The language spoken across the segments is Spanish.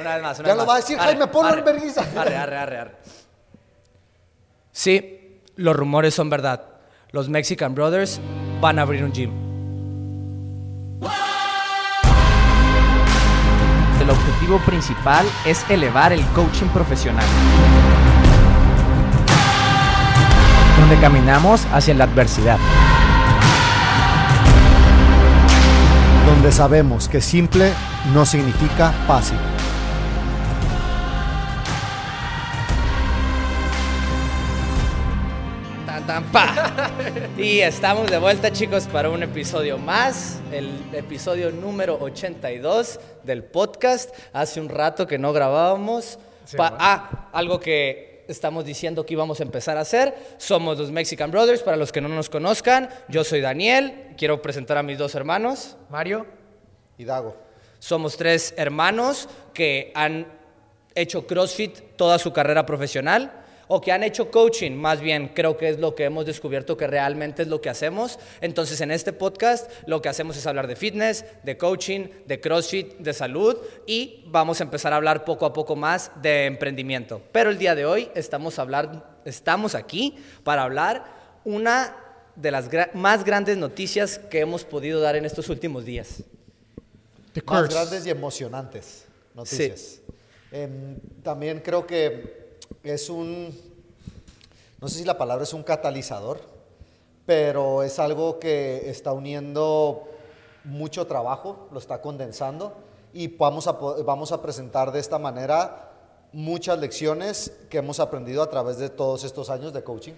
Una vez más, una Ya vez lo más. va a decir Arre, Jaime, ponlo en vergüenza. Arre, arre, arre, arre. Sí, los rumores son verdad. Los Mexican Brothers van a abrir un gym. El objetivo principal es elevar el coaching profesional. Donde caminamos hacia la adversidad. Donde sabemos que simple no significa fácil. Tan, tan, pa. Y estamos de vuelta, chicos, para un episodio más, el episodio número 82 del podcast. Hace un rato que no grabábamos. Pa- ah, algo que estamos diciendo que íbamos a empezar a hacer. Somos los Mexican Brothers, para los que no nos conozcan. Yo soy Daniel, quiero presentar a mis dos hermanos. Mario. Y Dago. Somos tres hermanos que han hecho CrossFit toda su carrera profesional o que han hecho coaching, más bien creo que es lo que hemos descubierto que realmente es lo que hacemos. Entonces en este podcast lo que hacemos es hablar de fitness, de coaching, de CrossFit, de salud y vamos a empezar a hablar poco a poco más de emprendimiento. Pero el día de hoy estamos, a hablar, estamos aquí para hablar una de las gra- más grandes noticias que hemos podido dar en estos últimos días. Más grandes y emocionantes noticias. Em, también creo que es un, no sé si la palabra es un catalizador, pero es algo que está uniendo mucho trabajo, lo está condensando y vamos a, vamos a presentar de esta manera muchas lecciones que hemos aprendido a través de todos estos años de coaching.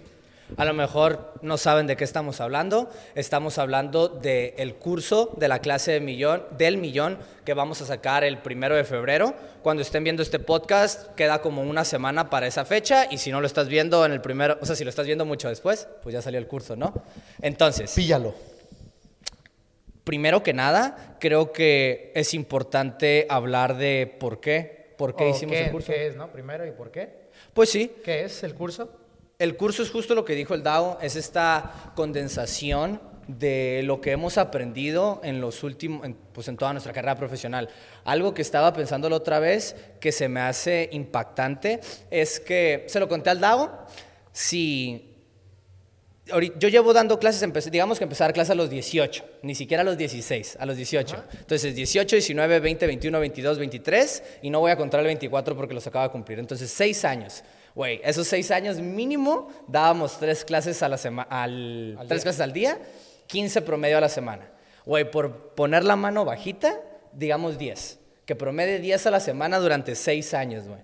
A lo mejor no saben de qué estamos hablando. Estamos hablando del curso de la clase de millón, del millón que vamos a sacar el primero de febrero. Cuando estén viendo este podcast, queda como una semana para esa fecha. Y si no lo estás viendo en el primero, o sea, si lo estás viendo mucho después, pues ya salió el curso, ¿no? Entonces, Píllalo. primero que nada, creo que es importante hablar de por qué. ¿Por qué ¿O hicimos qué, el curso? ¿Qué es, no? Primero, ¿y por qué? Pues sí, ¿Qué es el curso? El curso es justo lo que dijo el DAO, es esta condensación de lo que hemos aprendido en los últimos, en, pues en toda nuestra carrera profesional. Algo que estaba pensando la otra vez que se me hace impactante es que se lo conté al DAO, si yo llevo dando clases, digamos que dar clases a los 18, ni siquiera a los 16, a los 18. Entonces 18, 19, 20, 21, 22, 23 y no voy a contar el 24 porque los acaba de cumplir. Entonces 6 años. Güey, esos 6 años mínimo dábamos 3 clases a la semana, al, tres clases al día, 15 promedio a la semana. Güey, por poner la mano bajita, digamos 10. Que promedie 10 a la semana durante 6 años, güey.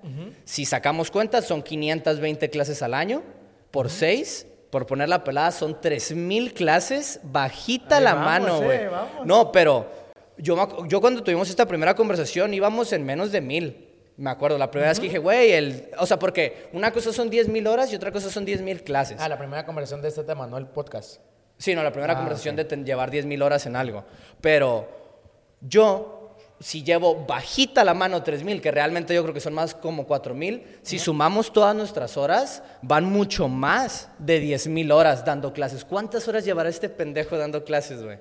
Si sacamos cuentas, son 520 clases al año por 6. Por poner la pelada, son 3000 clases bajita la vamos, mano, eh, güey. no, pero yo cuando tuvimos esta primera conversación íbamos en menos de mil. Me acuerdo, la primera vez que dije, güey, el... o sea, porque una cosa son 10 mil horas y otra cosa son 10 mil clases. Ah, la primera conversación de este tema, no el podcast. Sí, no, la primera Ah, conversación de llevar 10 mil horas en algo. Pero yo, si llevo bajita la mano 3 mil, que realmente yo creo que son más como 4 mil, si sumamos todas nuestras horas, van mucho más de 10 mil horas dando clases. ¿Cuántas horas llevará este pendejo dando clases, güey?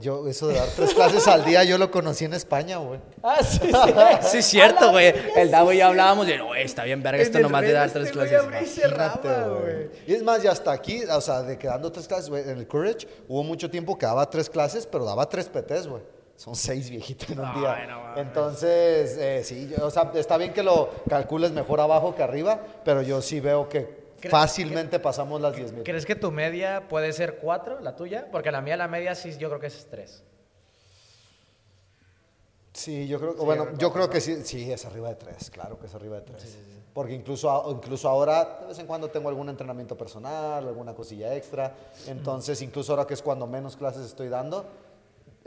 Yo, eso de dar tres clases al día, yo lo conocí en España, güey. Ah, sí, sí. Sí, es cierto, güey. El Davo y yo hablábamos de, güey, está bien verga esto nomás de dar tres clases. Imagínate, güey. Y es más, ya hasta aquí, o sea, de que dando tres clases, güey, en el Courage hubo mucho tiempo que daba tres clases, pero daba tres PTs, güey. Son seis viejitos en un día. Entonces, eh, sí, yo- o sea, está bien que lo calcules mejor abajo que arriba, pero yo sí veo que ¿Cre- fácilmente pasamos las 10 mil. ¿Crees que tu media puede ser cuatro, la tuya? Porque la mía, la media, sí, yo creo que es tres. Sí, yo creo, bueno, yo creo que sí, sí, es arriba de tres, claro que es arriba de tres. Porque incluso, incluso ahora, de vez en cuando tengo algún entrenamiento personal, alguna cosilla extra. Entonces, incluso ahora que es cuando menos clases estoy dando,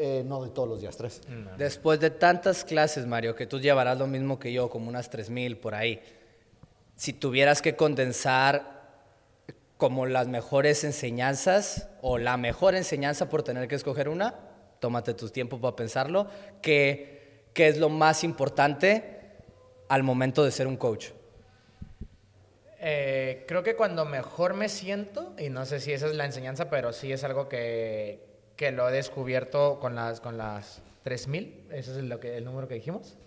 eh, no doy todos los días tres. Después de tantas clases, Mario, que tú llevarás lo mismo que yo, como unas 3000 por ahí. Si tuvieras que condensar como las mejores enseñanzas o la mejor enseñanza por tener que escoger una, tómate tu tiempo para pensarlo, ¿qué, qué es lo más importante al momento de ser un coach? Eh, creo que cuando mejor me siento, y no sé si esa es la enseñanza, pero sí es algo que, que lo he descubierto con las, con las 3000, ese es que, el número que dijimos.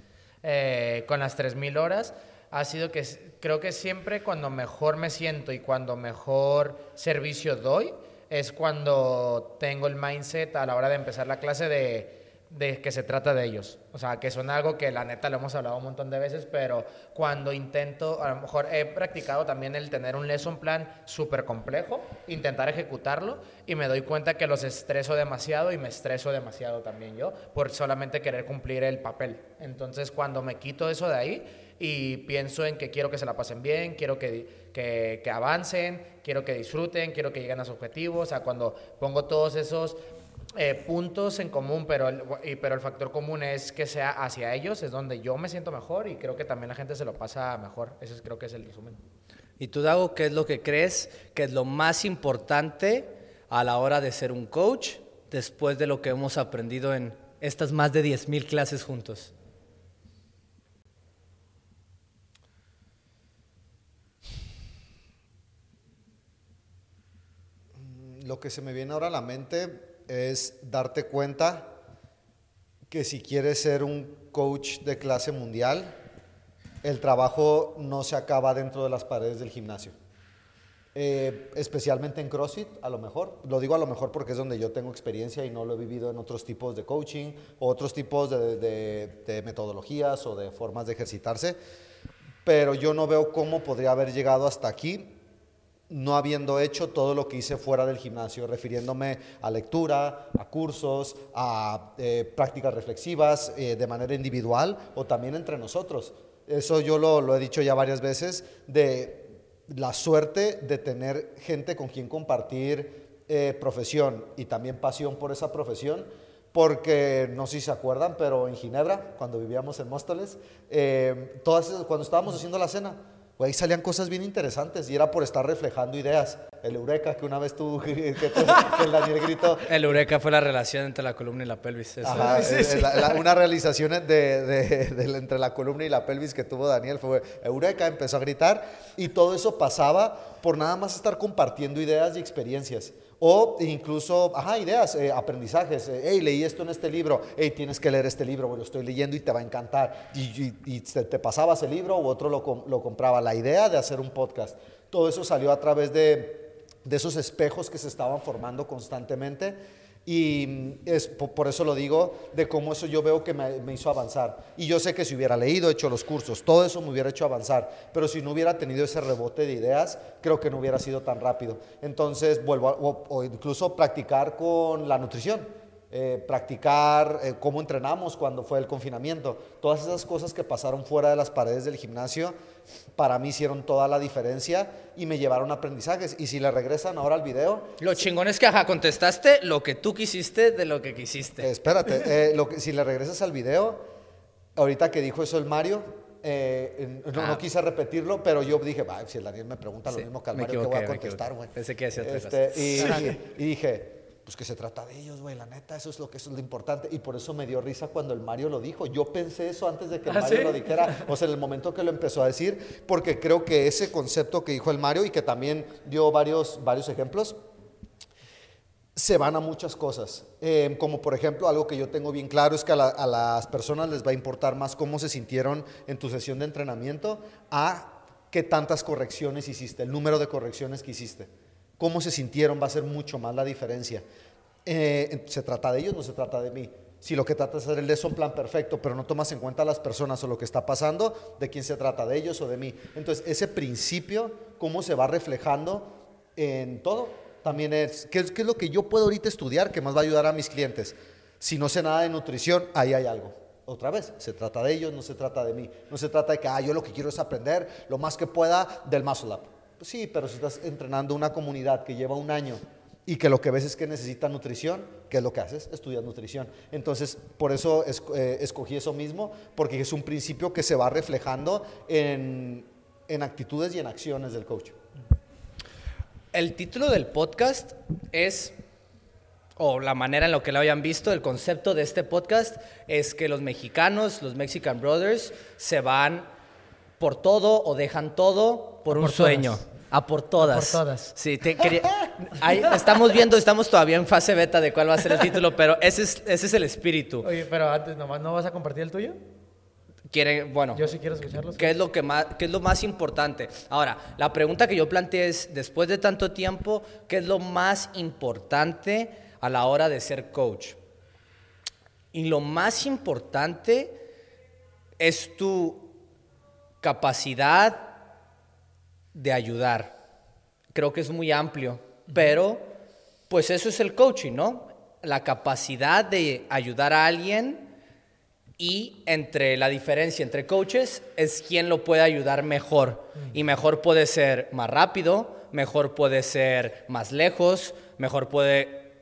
eh, con las 3.000 horas ha sido que creo que siempre cuando mejor me siento y cuando mejor servicio doy es cuando tengo el mindset a la hora de empezar la clase de de que se trata de ellos. O sea, que son algo que la neta lo hemos hablado un montón de veces, pero cuando intento, a lo mejor he practicado también el tener un lesson plan súper complejo, intentar ejecutarlo y me doy cuenta que los estreso demasiado y me estreso demasiado también yo por solamente querer cumplir el papel. Entonces, cuando me quito eso de ahí y pienso en que quiero que se la pasen bien, quiero que, que, que avancen, quiero que disfruten, quiero que lleguen a sus objetivos, o sea, cuando pongo todos esos eh, puntos en común, pero el, pero el factor común es que sea hacia ellos, es donde yo me siento mejor y creo que también la gente se lo pasa mejor. Ese creo que es el resumen. ¿Y tú, Dago, qué es lo que crees que es lo más importante a la hora de ser un coach después de lo que hemos aprendido en estas más de 10.000 clases juntos? Lo que se me viene ahora a la mente es darte cuenta que si quieres ser un coach de clase mundial, el trabajo no se acaba dentro de las paredes del gimnasio. Eh, especialmente en CrossFit, a lo mejor. Lo digo a lo mejor porque es donde yo tengo experiencia y no lo he vivido en otros tipos de coaching o otros tipos de metodologías o de formas de ejercitarse. Pero yo no veo cómo podría haber llegado hasta aquí no habiendo hecho todo lo que hice fuera del gimnasio, refiriéndome a lectura, a cursos, a eh, prácticas reflexivas eh, de manera individual o también entre nosotros. Eso yo lo, he dicho ya varias veces, de la suerte de tener gente con quien compartir eh, profesión y también pasión por esa profesión, porque no sé si se acuerdan, pero en Ginebra, cuando vivíamos en Móstoles, todas, cuando estábamos haciendo la cena, ahí salían cosas bien interesantes y era por estar reflejando ideas. El eureka que una vez tú, que, el Daniel gritó. El eureka fue la relación entre la columna y la pelvis. Ajá, una realización de, entre la columna y la pelvis que tuvo Daniel fue eureka, empezó a gritar y todo eso pasaba por nada más estar compartiendo ideas y experiencias. O incluso, ajá, ideas, eh, aprendizajes. Eh, hey, leí esto en este libro. Hey, tienes que leer este libro, lo estoy leyendo y te va a encantar. Y, te, pasabas el libro u otro lo, lo compraba. La idea de hacer un podcast. Todo eso salió a través de, de esos espejos que se estaban formando constantemente y es por eso lo digo, de cómo eso yo veo que me, hizo avanzar. Y yo sé que si hubiera leído, hecho los cursos, todo eso me hubiera hecho avanzar. Pero si no hubiera tenido ese rebote de ideas, creo que no hubiera sido tan rápido. Entonces, vuelvo o, incluso practicar con la nutrición. Eh, practicar eh, cómo entrenamos cuando fue el confinamiento. Todas esas cosas que pasaron fuera de las paredes del gimnasio para mí hicieron toda la diferencia y me llevaron aprendizajes. Y si le regresan ahora al video... Lo chingón es que, ajá, contestaste lo que tú quisiste de lo que quisiste. Eh, espérate, eh, lo que, si le regresas al video, ahorita que dijo eso el Mario, eh, no, no, ah. quise repetirlo, pero yo dije, si el Daniel me pregunta lo mismo que al Mario, ¿qué voy a contestar, güey? Pensé que hacía este, y, y, dije, pues que se trata de ellos, güey, la neta, eso es lo que es lo importante. Y por eso me dio risa cuando el Mario lo dijo. Yo pensé eso antes de que el ¿Ah, Mario lo dijera, o sea, en el momento que lo empezó a decir, porque creo que ese concepto que dijo el Mario y que también dio varios, varios ejemplos, se van a muchas cosas. Em, como por ejemplo, algo que yo tengo bien claro es que a, a las personas les va a importar más cómo se sintieron en tu sesión de entrenamiento a qué tantas correcciones hiciste, el número de correcciones que hiciste cómo se sintieron va a ser mucho más la diferencia. Eh, se trata de ellos, no se trata de mí. Si lo que trata es hacer lesson plan perfecto, pero no tomas en cuenta las personas o lo que está pasando, ¿de quién se trata? ¿De ellos o de mí? Entonces, ese principio, cómo se va reflejando en todo, también es, ¿qué, es lo que yo puedo ahorita estudiar que más va a ayudar a mis clientes? Si no sé nada de nutrición, ahí hay algo. Otra vez, se trata de ellos, no se trata de mí. No se trata de que, ah, yo lo que quiero es aprender lo más que pueda del muscle up. Sí, pero si estás entrenando una comunidad que lleva un año y que lo que ves es que necesita nutrición, ¿qué es lo que haces? Estudias nutrición. Entonces, por eso eh, escogí eso mismo, porque es un principio que se va reflejando en, en actitudes y en acciones del coach. El título del podcast es o la manera en la que lo hayan visto, el concepto de este podcast es que los mexicanos, los Mexican Brothers, se van por todo o dejan todo por un sueño. A por todas. por todas. Sí, estamos viendo, estamos todavía en fase beta de cuál va a ser el título, pero ese es, ese es el espíritu. Oye, pero antes nomás, ¿no vas a compartir el tuyo? quiere, bueno. Yo sí quiero escucharlos. ¿Qué es lo que más, qué es lo más importante? Ahora, la pregunta que yo planteé es, después de tanto tiempo, ¿qué es lo más importante a la hora de ser coach? Y lo más importante es tu capacidad de ayudar. Creo que es muy amplio, pero pues eso es el coaching, ¿no? La capacidad de ayudar a alguien y entre la diferencia entre coaches es quién lo puede ayudar mejor. Y mejor puede ser más rápido, mejor puede ser más lejos, mejor puede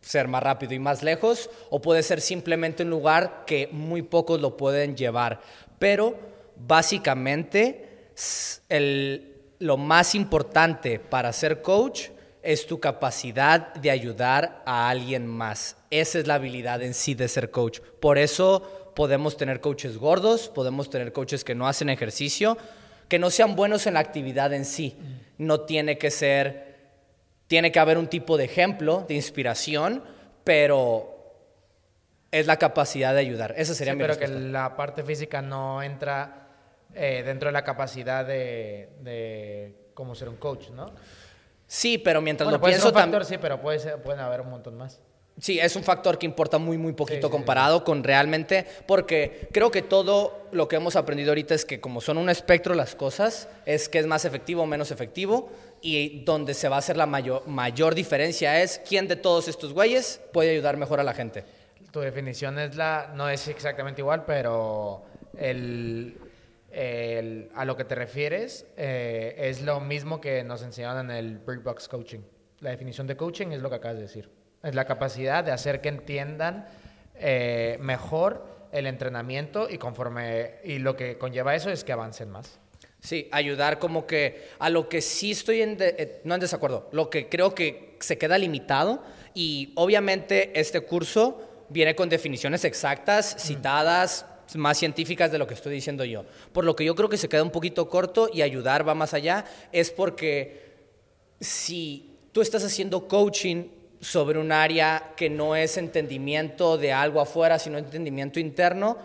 ser más rápido y más lejos, o puede ser simplemente un lugar que muy pocos lo pueden llevar. Pero básicamente lo más importante para ser coach es tu capacidad de ayudar a alguien más. Esa es la habilidad en sí de ser coach. Por eso podemos tener coaches gordos, podemos tener coaches que no hacen ejercicio, que no sean buenos en la actividad en sí. No tiene que ser, tiene que haber un tipo de ejemplo, de inspiración, pero es la capacidad de ayudar. Esa sería mi pero que la parte física no entra eh, dentro de la capacidad de, de cómo ser un coach, ¿no? Sí, pero mientras lo puede pienso... Factor, sí, pero puede ser, pueden haber un montón más. Sí, es un factor que importa muy, muy poquito comparado con realmente, porque creo que todo lo que hemos aprendido ahorita es que como son un espectro las cosas, es que es más efectivo o menos efectivo, y donde se va a hacer la mayor, mayor diferencia es quién de todos estos güeyes puede ayudar mejor a la gente. Tu definición es la, no es exactamente igual, pero el, a lo que te refieres eh, es lo mismo que nos enseñaron en el Brick Box Coaching. La definición de coaching es lo que acabas de decir. Es la capacidad de hacer que entiendan eh, mejor el entrenamiento y conforme y lo que conlleva eso es que avancen más. Sí, ayudar como que a lo que sí estoy en eh, no en desacuerdo, lo que creo que se queda limitado y obviamente este curso viene con definiciones exactas, citadas, más científicas de lo que estoy diciendo yo. Por lo que yo creo que se queda un poquito corto y ayudar va más allá, es porque si tú estás haciendo coaching sobre un área que no es entendimiento de algo afuera, sino entendimiento interno,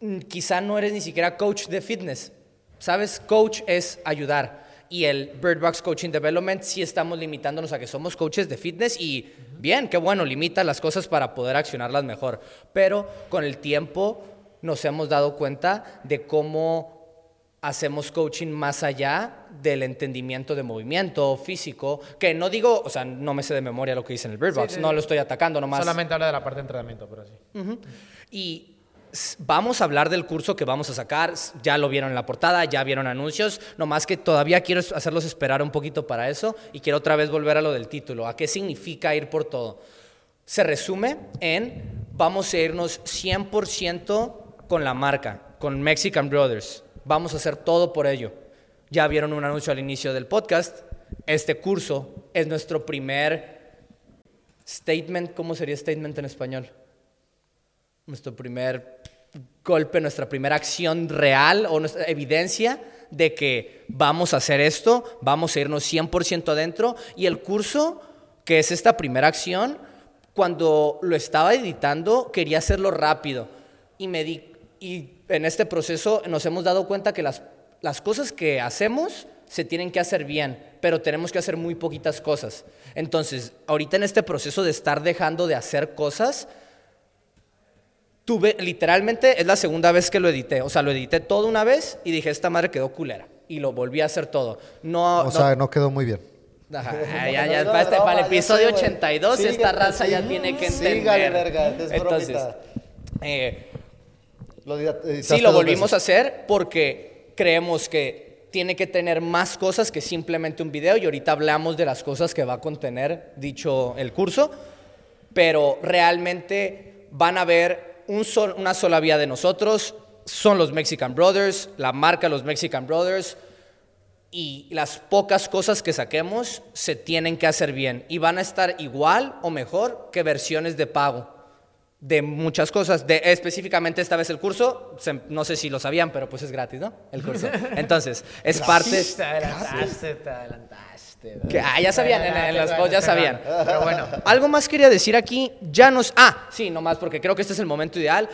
mm, quizá no eres ni siquiera coach de fitness. ¿Sabes? Coach es ayudar. Y el Bird Box Coaching Development sí estamos limitándonos a que somos coaches de fitness y bien, qué bueno, limita las cosas para poder accionarlas mejor. Pero con el tiempo nos hemos dado cuenta de cómo hacemos coaching más allá del entendimiento de movimiento físico, que no digo, o sea, no me sé de memoria lo que dice en el Bird Box, no lo estoy atacando nomás. Solamente habla de la parte de entrenamiento, pero sí. Y vamos a hablar del curso que vamos a sacar, ya lo vieron en la portada, ya vieron anuncios, nomás que todavía quiero hacerlos esperar un poquito para eso y quiero otra vez volver a lo del título, a qué significa ir por todo. Se resume en vamos a irnos 100% con la marca, con Mexican Brothers. Vamos a hacer todo por ello. Ya vieron un anuncio al inicio del podcast. Este curso es nuestro primer statement. ¿Cómo sería statement en español? Nuestro primer golpe, nuestra primera acción real o nuestra evidencia de que vamos a hacer esto, vamos a irnos 100% adentro. Y el curso, que es esta primera acción, cuando lo estaba editando, quería hacerlo rápido. Y me di y en este proceso nos hemos dado cuenta que las, las cosas que hacemos se tienen que hacer bien, pero tenemos que hacer muy poquitas cosas. Entonces, ahorita en este proceso de estar dejando de hacer cosas, tuve, literalmente es la segunda vez que lo edité. O sea, lo edité todo una vez y dije, esta madre quedó culera. Y lo volví a hacer todo. No, o sea, no quedó muy bien. Ajá, ya, ya, para, este, para el episodio 82 esta raza ya tiene que entender. Sígale, verga, es Entonces, eh, sí, lo volvimos a hacer porque creemos que tiene que tener más cosas que simplemente un video y ahorita hablamos de las cosas que va a contener dicho el curso, pero realmente van a ver una sola vía de nosotros, son los Mexican Brothers, la marca los Mexican Brothers y las pocas cosas que saquemos se tienen que hacer bien y van a estar igual o mejor que versiones de pago de muchas cosas. De, específicamente esta vez el curso, no sé si lo sabían, pero pues es gratis, ¿no? El curso. Entonces, es parte... Te adelantaste, te adelantaste. Que, ah, ya sabían, en, las posts ya sabían. Pero bueno, algo más quería decir aquí, ya nos... Ah, sí, nomás porque creo que este es el momento ideal.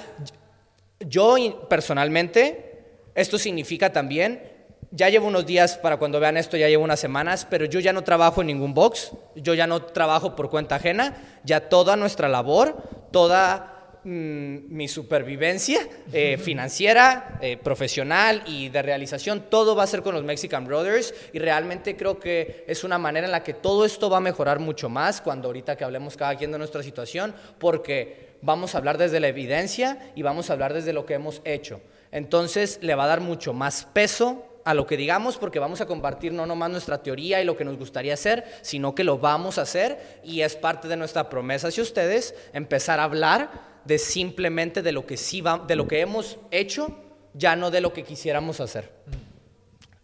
yo personalmente, esto significa también ya llevo unos días para cuando vean esto, ya llevo unas semanas, pero yo ya no trabajo en ningún box, yo ya no trabajo por cuenta ajena, ya toda nuestra labor, toda mm, mi supervivencia eh, financiera, eh, profesional y de realización, todo va a ser con los Mexican Brothers y realmente creo que es una manera en la que todo esto va a mejorar mucho más cuando ahorita que hablemos cada quien de nuestra situación, porque vamos a hablar desde la evidencia y vamos a hablar desde lo que hemos hecho. Entonces le va a dar mucho más peso a lo que digamos porque vamos a compartir no nomás nuestra teoría y lo que nos gustaría hacer, sino que lo vamos a hacer y es parte de nuestra promesa hacia ustedes empezar a hablar de simplemente de lo que sí va, de lo que hemos hecho, ya no de lo que quisiéramos hacer.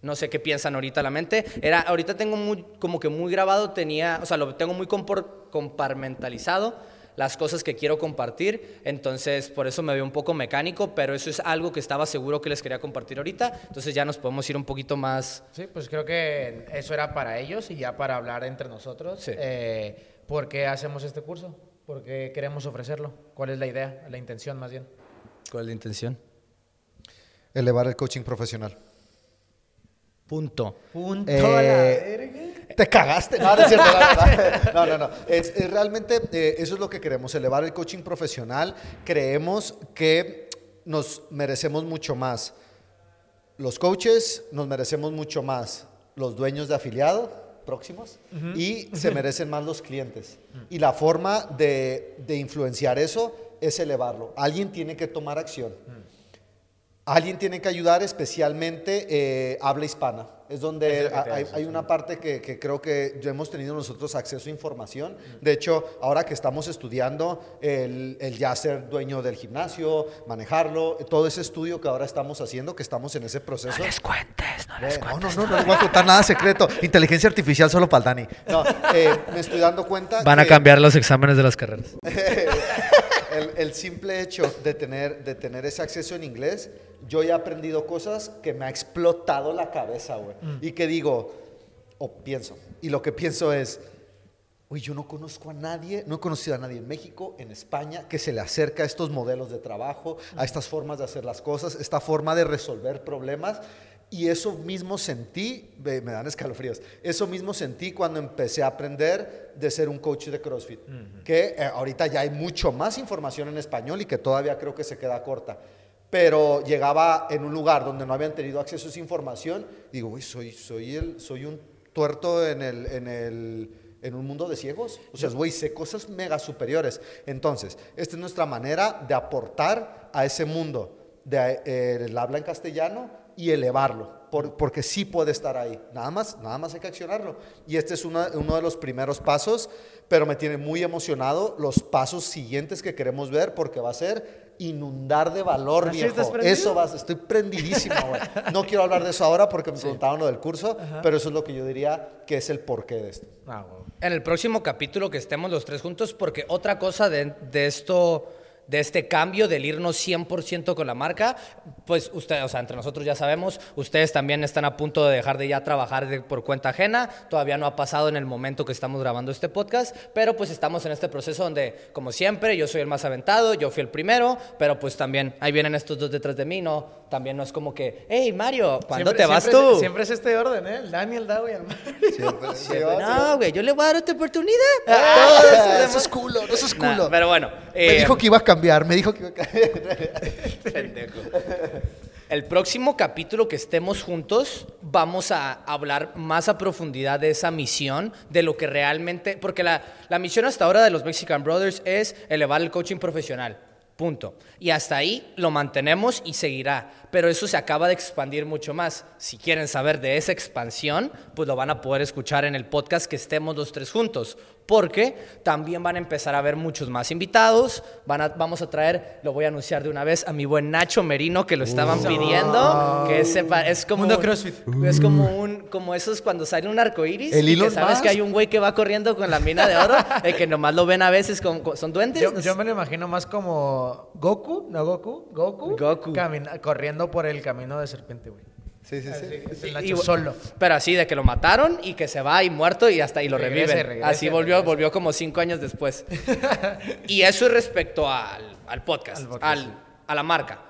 No sé qué piensan ahorita la mente. Era, ahorita tengo muy, como que muy grabado, tenía, o sea, lo tengo muy compartimentalizado las cosas que quiero compartir. Entonces, por eso me veo un poco mecánico, pero eso es algo que estaba seguro que les quería compartir ahorita. Entonces, ya nos podemos ir un poquito más. Sí, pues creo que eso era para ellos y ya para hablar entre nosotros. Eh, ¿Por qué hacemos este curso? ¿Por qué queremos ofrecerlo? ¿Cuál es la idea, la intención más bien? ¿Cuál es la intención? Elevar el coaching profesional. Punto. Punto. Eh, te cagaste. No, no es cierto, No, no, no. Es, realmente eh, eso es lo que queremos, elevar el coaching profesional. Creemos que nos merecemos mucho más. Los coaches nos merecemos mucho más. Los dueños de afiliado próximos y se merecen más los clientes. Y la forma de, de, influenciar eso es elevarlo. Alguien tiene que tomar acción. Alguien tiene que ayudar, especialmente eh, habla hispana. Es donde hay, una parte que, creo que ya hemos tenido nosotros acceso a información. De hecho, ahora que estamos estudiando el, ya ser dueño del gimnasio, manejarlo, todo ese estudio que ahora estamos haciendo, que estamos en ese proceso. No les cuentes, no les eh, cuentes. No, no, no, no les voy a contar nada secreto. Inteligencia artificial solo para el Dani. No, eh, me estoy dando cuenta. Van a cambiar los exámenes de las carreras. el, simple hecho de tener, de tener ese acceso en inglés, yo he aprendido cosas que me ha explotado la cabeza, güey. Mm. Y que digo, o pienso, y lo que pienso es, uy, yo no conozco a nadie, no he conocido a nadie en México, en España, que se le acerca a estos modelos de trabajo, a estas formas de hacer las cosas, esta forma de resolver problemas. Y eso mismo sentí, me dan escalofríos, eso mismo sentí cuando empecé a aprender de ser un coach de CrossFit, que eh, ahorita ya hay mucho más información en español y que todavía creo que se queda corta. Pero llegaba en un lugar donde no habían tenido acceso a esa información, digo, uy, soy, soy, un tuerto en, el, un mundo de ciegos. O sea, güey, sé cosas mega superiores. Entonces, esta es nuestra manera de aportar a ese mundo de, eh, habla en castellano y elevarlo, porque sí puede estar ahí. Nada más, nada más hay que accionarlo. Y este es uno de los primeros pasos, pero me tiene muy emocionado los pasos siguientes que queremos ver, porque va a ser inundar de valor, viejo. Eso va, estoy prendidísimo, güey. No quiero hablar de eso ahora porque me preguntaban lo del curso, pero eso es lo que yo diría que es el porqué de esto. Ah, en el próximo capítulo que estemos los tres juntos, porque otra cosa de, de esto de este cambio, del irnos 100% con la marca, pues ustedes, o sea, entre nosotros ya sabemos, ustedes también están a punto de dejar de ya trabajar por cuenta ajena, todavía no ha pasado en el momento que estamos grabando este podcast, pero pues estamos en este proceso donde, como siempre, yo soy el más aventado, yo fui el primero, pero pues también ahí vienen estos dos detrás de mí, no, también no es como que, hey Mario, ¿cuándo te vas tú? siempre es este orden, ¿eh? El Daniel, y el Mario. no, güey, yo le voy a dar otra oportunidad. Ah, eso, es culo, eso es culo. pero bueno. Me dijo eh, que iba a cambiar, me dijo que iba a cambiar. Pendejo. El próximo capítulo que estemos juntos vamos a hablar más a profundidad de esa misión, de lo que realmente, porque la, la misión hasta ahora de los Mexican Brothers es elevar el coaching profesional. Punto. Y hasta ahí lo mantenemos y seguirá. Pero eso se acaba de expandir mucho más. Si quieren saber de esa expansión, pues lo van a poder escuchar en el podcast que estemos los tres juntos porque también van a empezar a haber muchos más invitados. Van a, vamos a traer, lo voy a anunciar de una vez, a mi buen Nacho Merino, que lo estaban pidiendo. Que es, es como. Mundo CrossFit. Es como un. Como esos cuando sale un arco iris. El que sabes que hay un güey que va corriendo con la mina de oro. y que nomás lo ven a veces con. son duendes. Yo, me lo imagino más como Goku, ¿no Goku? Goku. Goku. corriendo por el camino de serpiente, güey. Sí, sí, sí. y, solo. Pero así, de que lo mataron y que se va y muerto y hasta y lo reviven. así volvió, volvió como cinco años después. y eso es respecto al, podcast, al, a la marca.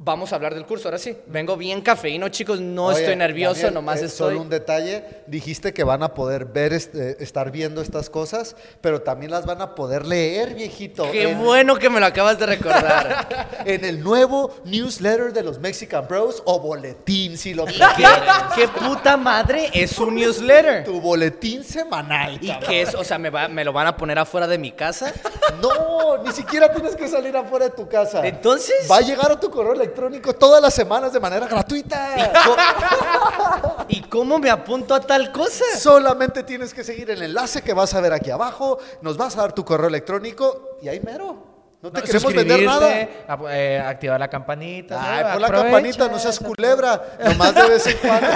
Vamos a hablar del curso, ahora sí. Vengo bien cafeíno, chicos, no estoy nervioso, nomás eh, estoy... Solo un detalle, dijiste que van a poder ver, este, estar viendo estas cosas, pero también las van a poder leer, viejito. Qué bueno que me lo acabas de recordar. en el nuevo newsletter de los Mexican Bros o boletín, si lo ¿Qué, ¿Qué puta madre es un newsletter? Tu boletín semanal. ¿Y qué es? O sea, ¿me, ¿me lo van a poner afuera de mi casa? No, ni siquiera tienes que salir afuera de tu casa. Entonces... Va a llegar a tu correo electrónico todas las semanas de manera gratuita. ¿Y cómo me apunto a tal cosa? Solamente tienes que seguir el enlace que vas a ver aquí abajo, nos vas a dar tu correo electrónico y ahí mero. No te queremos vender nada. Eh, activar la campanita. Ay, pon la campanita, no seas culebra. Nomás de vez en cuando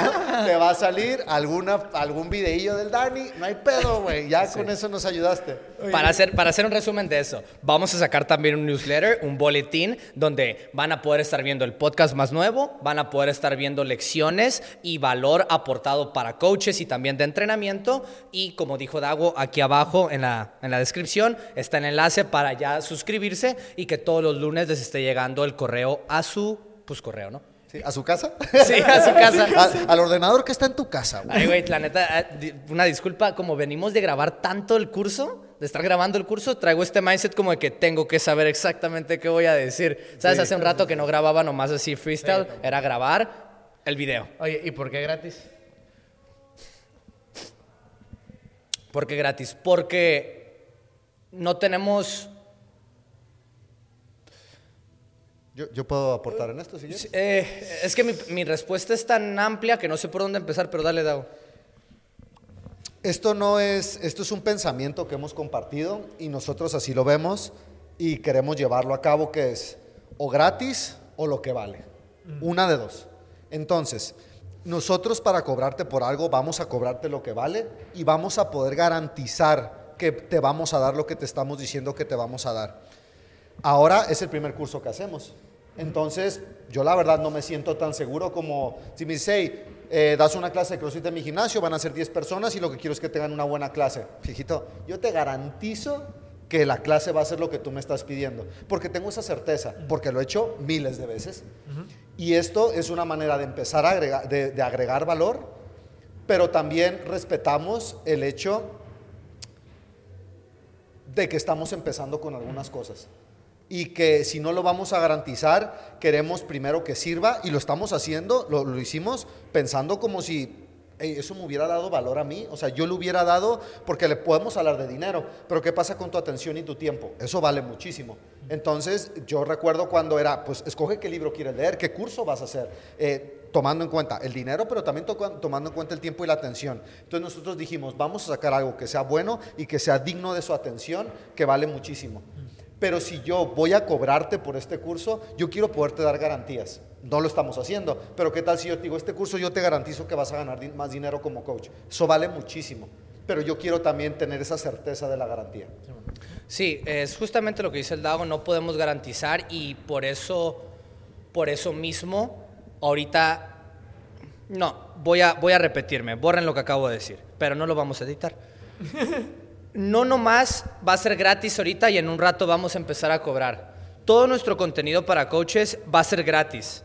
te va a salir alguna, algún videillo del Dani. No hay pedo, güey. Ya con eso nos ayudaste. Para hacer, para hacer un resumen de eso, vamos a sacar también un newsletter, un boletín, donde van a poder estar viendo el podcast más nuevo, van a poder estar viendo lecciones y valor aportado para coaches y también de entrenamiento. Y como dijo Dago, aquí abajo en la, en la descripción está el enlace para ya suscribirse y que todos los lunes les esté llegando el correo a su pues, correo, ¿no? Sí, ¿A su casa? Sí, a su casa. al, ordenador que está en tu casa, güey. Ay, güey, la neta, eh, una disculpa, como venimos de grabar tanto el curso, de estar grabando el curso, traigo este mindset como de que tengo que saber exactamente qué voy a decir. ¿Sabes? Hace un rato que no grababa nomás así freestyle, era grabar el video. Oye, ¿y por qué gratis? ¿Por qué gratis? Porque no tenemos Yo, puedo aportar en esto, si eh, es que mi, respuesta es tan amplia que no sé por dónde empezar, pero dale, Dao. Esto no es, esto es un pensamiento que hemos compartido y nosotros así lo vemos y queremos llevarlo a cabo, que es o gratis o lo que vale. Una de dos. Entonces, nosotros para cobrarte por algo vamos a cobrarte lo que vale y vamos a poder garantizar que te vamos a dar lo que te estamos diciendo que te vamos a dar. Ahora es el primer curso que hacemos. Entonces, yo la verdad no me siento tan seguro como si me dice, eh, das una clase de CrossFit en mi gimnasio, van a ser 10 personas y lo que quiero es que tengan una buena clase. Fijito, yo te garantizo que la clase va a ser lo que tú me estás pidiendo, porque tengo esa certeza, porque lo he hecho miles de veces. Y esto es una manera de empezar a agregar, de agregar valor, pero también respetamos el hecho de que estamos empezando con algunas cosas y que si no lo vamos a garantizar, queremos primero que sirva y lo estamos haciendo, lo, hicimos pensando como si eso me hubiera dado valor a mí, o sea, yo lo hubiera dado porque le podemos hablar de dinero, pero ¿qué pasa con tu atención y tu tiempo? Eso vale muchísimo. Entonces, yo recuerdo cuando era, pues, escoge qué libro quieres leer, qué curso vas a hacer, eh, tomando en cuenta el dinero, pero también tomando en cuenta el tiempo y la atención. Entonces, nosotros dijimos, vamos a sacar algo que sea bueno y que sea digno de su atención, que vale muchísimo. Pero si yo voy a cobrarte por este curso, yo quiero poderte dar garantías. No lo estamos haciendo, pero ¿qué tal si yo te digo, este curso yo te garantizo que vas a ganar más dinero como coach? Eso vale muchísimo, pero yo quiero también tener esa certeza de la garantía. Sí, es justamente lo que dice el Dago, no podemos garantizar y por eso, por eso mismo, ahorita, no, voy a, voy a repetirme, borren lo que acabo de decir, pero no lo vamos a editar. no nomás va a ser gratis ahorita y en un rato vamos a empezar a cobrar. Todo nuestro contenido para coaches va a ser gratis.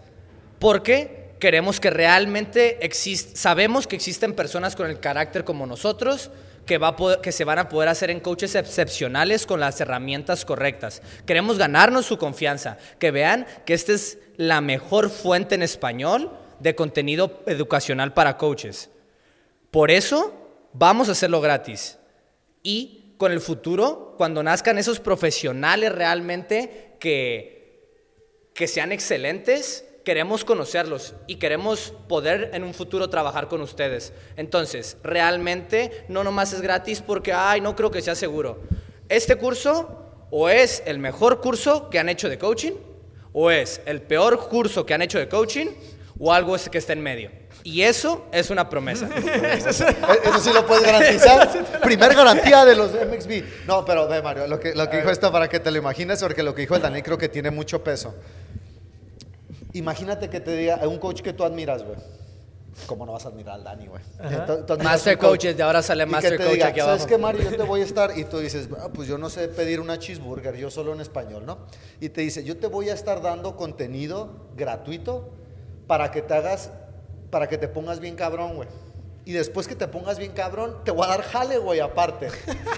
Porque queremos que realmente existe, sabemos que existen personas con el carácter como nosotros que, va que se van a poder hacer en coaches excepcionales con las herramientas correctas. Queremos ganarnos su confianza, que vean que esta es la mejor fuente en español de contenido educacional para coaches. Por eso vamos a hacerlo gratis y con el futuro, cuando nazcan esos profesionales realmente que, que sean excelentes, queremos conocerlos y queremos poder en un futuro trabajar con ustedes. Entonces, realmente no nomás es gratis porque, ay, no creo que sea seguro. Este curso o es el mejor curso que han hecho de coaching, o es el peor curso que han hecho de coaching, o algo que está en medio. Y eso es una promesa. eso, sí lo puedes garantizar. Primer garantía de los MXB. No, pero ve, Mario, lo que, lo que dijo esto para que te lo imagines, porque lo que dijo el Daniel creo que tiene mucho peso. Imagínate que te diga un coach que tú admiras, güey. ¿cómo no vas a admirar al Dani, güey? Master Coaches, de ahora sale Master Coach aquí abajo. ¿Sabes qué, Mario? Yo te voy a estar, y tú dices, ah, pues yo no sé pedir una cheeseburger, yo solo en español, ¿no? Y te dice, yo te voy a estar dando contenido gratuito para que te hagas, para que te pongas bien cabrón, güey. Y después que te pongas bien cabrón, te voy a dar jale, güey, aparte.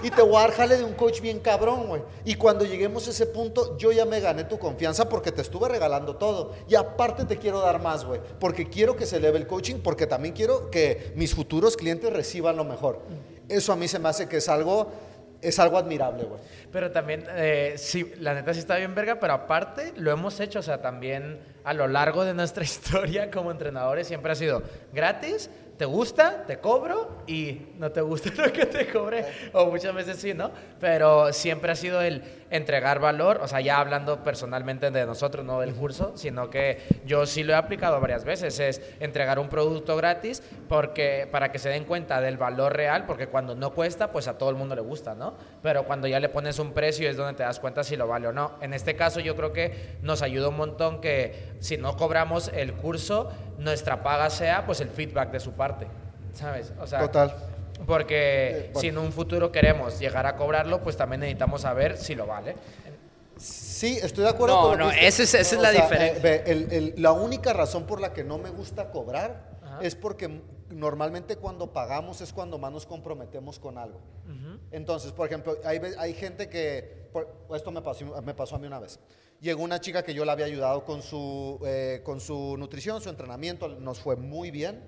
Y te voy a dar jale de un coach bien cabrón, güey. Y cuando lleguemos a ese punto, yo ya me gané tu confianza porque te estuve regalando todo. Y aparte te quiero dar más, güey. Porque quiero que se eleve el coaching, porque también quiero que mis futuros clientes reciban lo mejor. Eso a mí se me hace que es algo es algo admirable, güey. Pero también, eh, sí, la neta sí está bien verga, pero aparte lo hemos hecho, o sea, también a lo largo de nuestra historia como entrenadores siempre ha sido gratis, te gusta, te cobro y no te gusta lo que te cobre, o muchas veces sí, ¿no? Pero siempre ha sido el entregar valor, o sea, ya hablando personalmente de nosotros, no del curso, sino que yo sí lo he aplicado varias veces, es entregar un producto gratis porque, para que se den cuenta del valor real, porque cuando no cuesta, pues a todo el mundo le gusta, ¿no? Pero cuando ya le pones un precio es donde te das cuenta si lo vale o no. En este caso yo creo que nos ayuda un montón que si no cobramos el curso, nuestra paga sea pues el feedback de su parte ¿sabes? O sea, Total. Porque si en un futuro queremos llegar a cobrarlo, pues también necesitamos saber si lo vale. Sí, estoy de acuerdo no, con No, esa es, esa es la diferencia. Eh, la única razón por la que no me gusta cobrar es porque normalmente cuando pagamos es cuando más nos comprometemos con algo. Entonces, por ejemplo, hay, hay gente que, esto me pasó, me pasó a mí una vez. Llegó una chica que yo la había ayudado con su, eh, con su nutrición, su entrenamiento, nos fue muy bien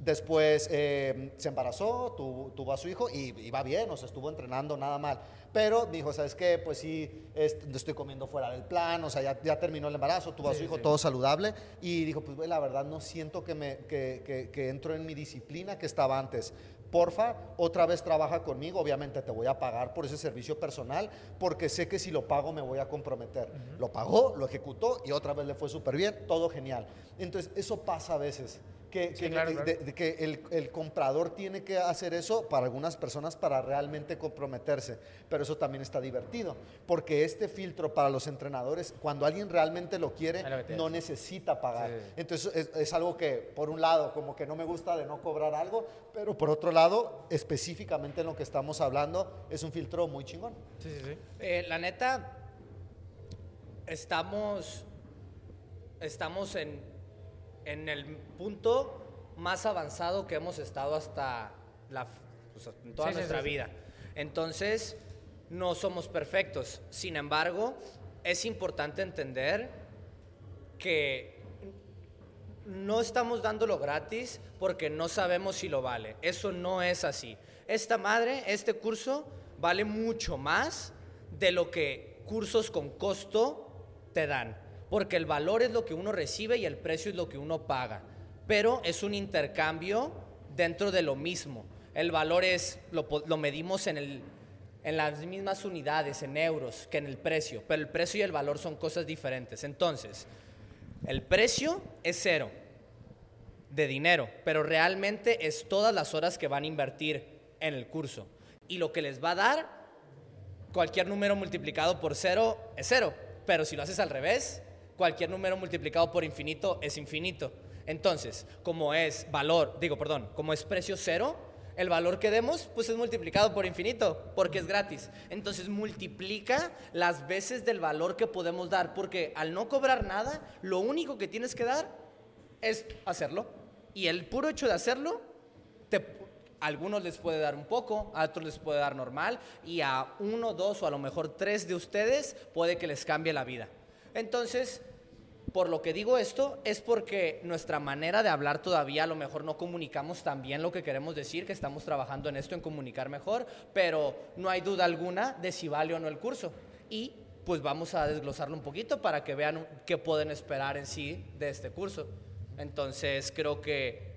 Después eh, se embarazó, tuvo, a su hijo y iba bien, o sea, estuvo entrenando nada mal. Pero dijo, ¿sabes qué? Pues sí, estoy comiendo fuera del plan, o sea, ya, ya terminó el embarazo, tuvo a su hijo todo saludable. Y dijo, pues la verdad no siento que, me, que, que, que entro en mi disciplina que estaba antes porfa, otra vez trabaja conmigo, obviamente te voy a pagar por ese servicio personal, porque sé que si lo pago me voy a comprometer. Lo pagó, lo ejecutó y otra vez le fue súper bien, todo genial. Entonces, eso pasa a veces que, que, el, el, comprador tiene que hacer eso para algunas personas para realmente comprometerse. Pero eso también está divertido, porque este filtro para los entrenadores, cuando alguien realmente lo quiere, no necesita pagar. Entonces es, algo que, por un lado, como que no me gusta de no cobrar algo, pero por otro lado, específicamente en lo que estamos hablando, es un filtro muy chingón. Sí, sí, sí. Eh, la neta, estamos, estamos en en el punto más avanzado que hemos estado hasta la, pues, en toda nuestra vida. Entonces, no somos perfectos. Sin embargo, es importante entender que no estamos dándolo gratis porque no sabemos si lo vale. Eso no es así. Esta madre, este curso, vale mucho más de lo que cursos con costo te dan porque el valor es lo que uno recibe y el precio es lo que uno paga. Pero es un intercambio dentro de lo mismo. El valor es, lo, medimos en, el, en las mismas unidades, en euros, que en el precio, pero el precio y el valor son cosas diferentes. Entonces, el precio es cero de dinero, pero realmente es todas las horas que van a invertir en el curso. Y lo que les va a dar, cualquier número multiplicado por cero es cero, pero si lo haces al revés, cualquier número multiplicado por infinito es infinito. Entonces, como es valor, digo, perdón, como es precio cero, el valor que demos, pues es multiplicado por infinito, porque es gratis. Entonces multiplica las veces del valor que podemos dar, porque al no cobrar nada, lo único que tienes que dar es hacerlo. Y el puro hecho de hacerlo, te, a algunos les puede dar un poco, a otros les puede dar normal, y a uno, dos o a lo mejor tres de ustedes puede que les cambie la vida. Entonces, por lo que digo esto es porque nuestra manera de hablar todavía a lo mejor no comunicamos tan bien lo que queremos decir, que estamos trabajando en esto, en comunicar mejor, pero no hay duda alguna de si vale o no el curso. Y pues vamos a desglosarlo un poquito para que vean qué pueden esperar en sí de este curso. Entonces creo que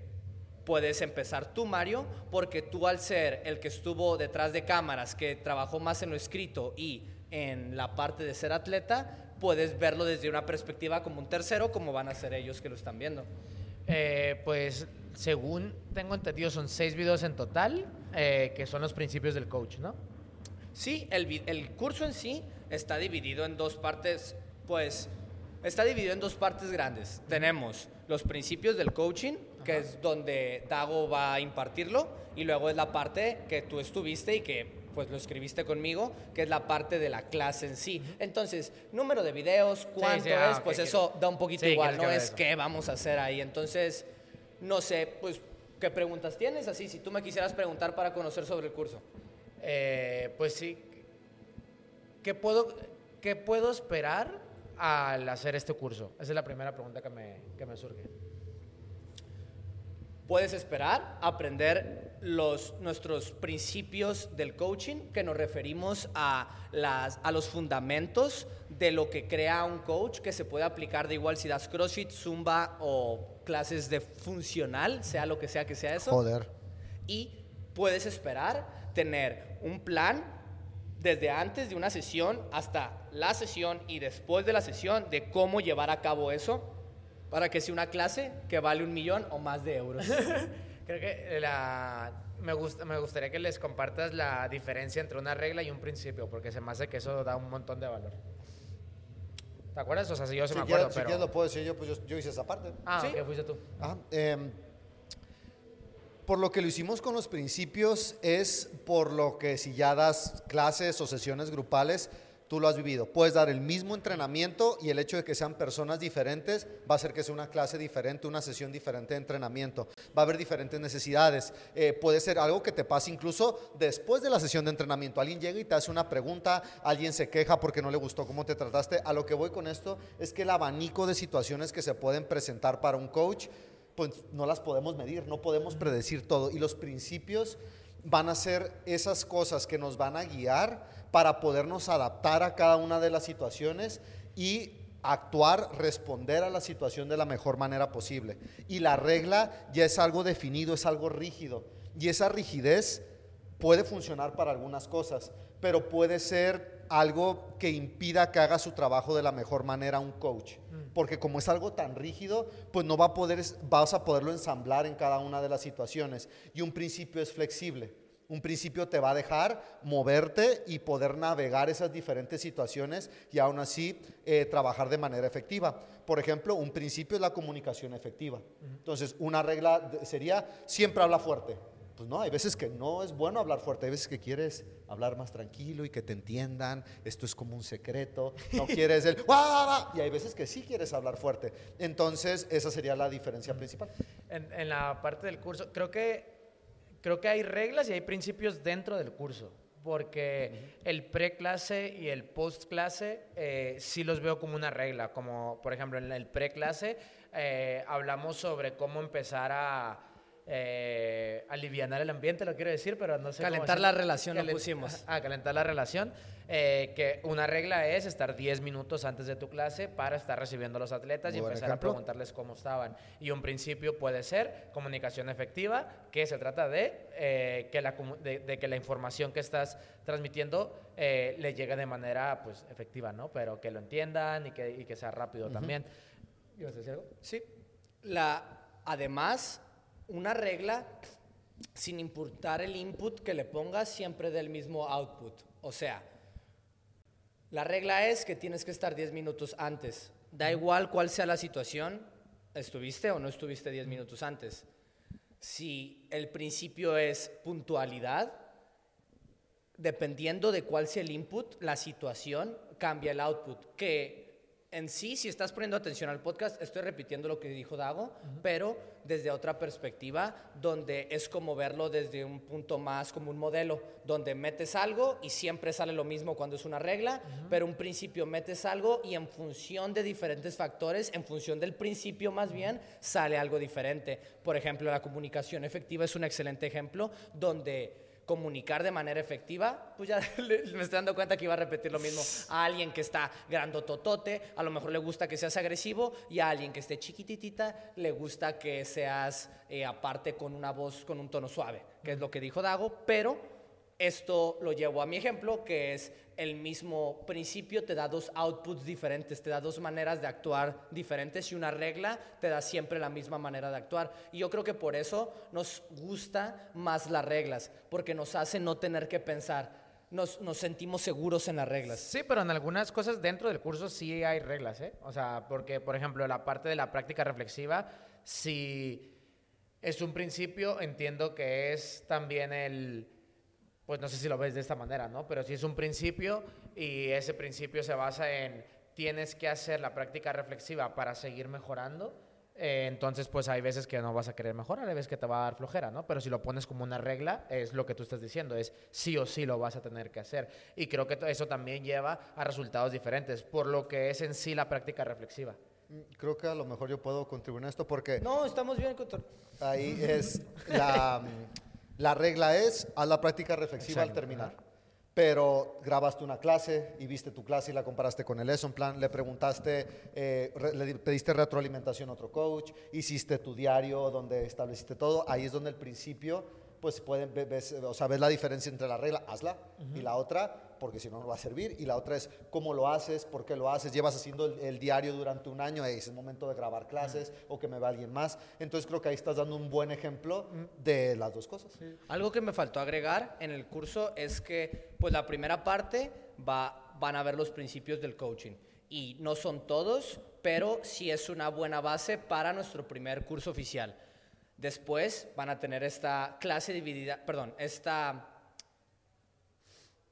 puedes empezar tú, Mario, porque tú al ser el que estuvo detrás de cámaras, que trabajó más en lo escrito y en la parte de ser atleta, puedes verlo desde una perspectiva como un tercero, como van a ser ellos que lo están viendo. Eh, pues según tengo entendido son seis videos en total, eh, que son los principios del coach, ¿no? Sí, el, el curso en sí está dividido en dos partes, pues Está dividido en dos partes grandes. Tenemos los principios del coaching, que es donde Dago va a impartirlo, y luego es la parte que tú estuviste y que pues lo escribiste conmigo, que es la parte de la clase en sí. Entonces, número de videos, cuánto ah, es, pues eso da un poquito Sí, igual, no es qué vamos a hacer ahí. Entonces, no sé, pues, ¿qué preguntas tienes? Así, si tú me quisieras preguntar para conocer sobre el curso. Eh, pues sí. ¿Qué puedo, ¿Qué puedo esperar al hacer este curso? Esa es la primera pregunta que me, que me surge. Puedes esperar aprender los, nuestros principios del coaching, que nos referimos a, las, a los fundamentos de lo que crea un coach, que se puede aplicar de igual si das CrossFit, Zumba o clases de funcional, sea lo que sea que sea eso. Joder. Y puedes esperar tener un plan desde antes de una sesión hasta la sesión y después de la sesión de cómo llevar a cabo eso para que sea una clase que vale un millón o más de euros. Creo que la, me, gusta, me gustaría que les compartas la diferencia entre una regla y un principio, porque se me hace que eso da un montón de valor. ¿Te acuerdas? O sea, si yo se Si me quieres, acuerdo, si pero... quieres lo puedo decir yo, pues yo, yo hice esa parte. Ah, Sí. fuiste tú. Ajá, em, por lo que lo hicimos con los principios es por lo que si ya das clases o sesiones grupales, tú lo has vivido. Puedes dar el mismo entrenamiento y el hecho de que sean personas diferentes va a hacer que sea una clase diferente, una sesión diferente de entrenamiento. Va a haber diferentes necesidades. Eh, puede ser algo que te pase incluso después de la sesión de entrenamiento. Alguien llega y te hace una pregunta, alguien se queja porque no le gustó cómo te trataste. A lo que voy con esto es que el abanico de situaciones que se pueden presentar para un coach pues no las podemos medir, no podemos predecir todo. Y los principios van a ser esas cosas que nos van a guiar para podernos adaptar a cada una de las situaciones y actuar, responder a la situación de la mejor manera posible. Y la regla ya es algo definido, es algo rígido. Y esa rigidez puede funcionar para algunas cosas, pero puede ser algo que impida que haga su trabajo de la mejor manera un coach. Porque como es algo tan rígido, pues no va a poder, vas a poderlo ensamblar en cada una de las situaciones. Y un principio es flexible. Un principio te va a dejar moverte y poder navegar esas diferentes situaciones y aún así eh, trabajar de manera efectiva. Por ejemplo, un principio es la comunicación efectiva. Entonces, una regla sería siempre habla fuerte. Pues no, hay veces que no es bueno hablar fuerte, hay veces que quieres hablar más tranquilo y que te entiendan, esto es como un secreto, no quieres el y hay veces que sí quieres hablar fuerte. Entonces, esa sería la diferencia principal. En, en la parte del curso, creo que, creo que hay reglas y hay principios dentro del curso. Porque el pre-clase y el post-clase eh, sí los veo como una regla. Como, por ejemplo, en el pre-clase eh, hablamos sobre cómo empezar a eh, alivianar el ambiente, lo quiero decir, pero no sé Calentar la relación, lo pusimos. Ah, calentar la relación. Eh, que una regla es estar 10 minutos antes de tu clase para estar recibiendo a los atletas y Muy empezar a preguntarles cómo estaban. Y un principio puede ser comunicación efectiva, que se trata de, eh, que, la, de, de que la información que estás transmitiendo eh, le llegue de manera pues, efectiva, ¿no? Pero que lo entiendan y que, y que sea rápido también. ¿Ibas a decir algo? Sí. La, además, una regla, sin importar el input que le pongas, siempre del mismo output. O sea, la regla es que tienes que estar 10 minutos antes. Da igual cuál sea la situación, estuviste o no estuviste 10 minutos antes. Si el principio es puntualidad, dependiendo de cuál sea el input, la situación cambia el output. Que en sí, si estás poniendo atención al podcast, estoy repitiendo lo que dijo Dago, pero desde otra perspectiva, donde es como verlo desde un punto más como un modelo, donde metes algo y siempre sale lo mismo cuando es una regla, pero un principio metes algo y en función de diferentes factores, en función del principio más bien, sale algo diferente. Por ejemplo, la comunicación efectiva es un excelente ejemplo donde comunicar de manera efectiva, pues ya me estoy dando cuenta que iba a repetir lo mismo. A alguien que está grandototote, a lo mejor le gusta que seas agresivo, y a alguien que esté chiquititita, le gusta que seas eh, aparte con una voz, con un tono suave, que es lo que dijo Dago, pero esto lo llevo a mi ejemplo, que es el mismo principio, te da dos outputs diferentes, te da dos maneras de actuar diferentes y una regla te da siempre la misma manera de actuar. Y yo creo que por eso nos gusta más las reglas, porque nos hace no tener que pensar, nos, nos, sentimos seguros en las reglas. Sí, pero en algunas cosas dentro del curso sí hay reglas, ¿eh? O sea, porque, por ejemplo, la parte de la práctica reflexiva, si es un principio, entiendo que es también el, pues no sé si lo ves de esta manera, ¿no? Pero si es un principio y ese principio se basa en tienes que hacer la práctica reflexiva para seguir mejorando, eh, entonces, pues hay veces que no vas a querer mejorar, hay veces que te va a dar flojera, ¿no? Pero si lo pones como una regla, es lo que tú estás diciendo, es sí o sí lo vas a tener que hacer. Y creo que eso también lleva a resultados diferentes, por lo que es en sí la práctica reflexiva. Mm, creo que a lo mejor yo puedo contribuir en esto porque... No, estamos bien. Ahí es la, la regla es haz la práctica reflexiva al terminar. Pero grabaste una clase y viste tu clase y la comparaste con el lesson plan, le preguntaste, eh, le pediste retroalimentación a otro coach, hiciste tu diario donde estableciste todo, ahí es donde el principio pues pueden, ves, o sea, ves la diferencia entre la regla, hazla, y la otra, porque si no, no va a servir, y la otra es cómo lo haces, por qué lo haces, llevas haciendo el, diario durante un año, es el momento de grabar clases, o que me va alguien más, entonces creo que ahí estás dando un buen ejemplo de las dos cosas. Algo que me faltó agregar en el curso es que, pues la primera parte va, van a ver los principios del coaching. Y no son todos, pero sí es una buena base para nuestro primer curso oficial. Después van a tener esta clase dividida, perdón, esta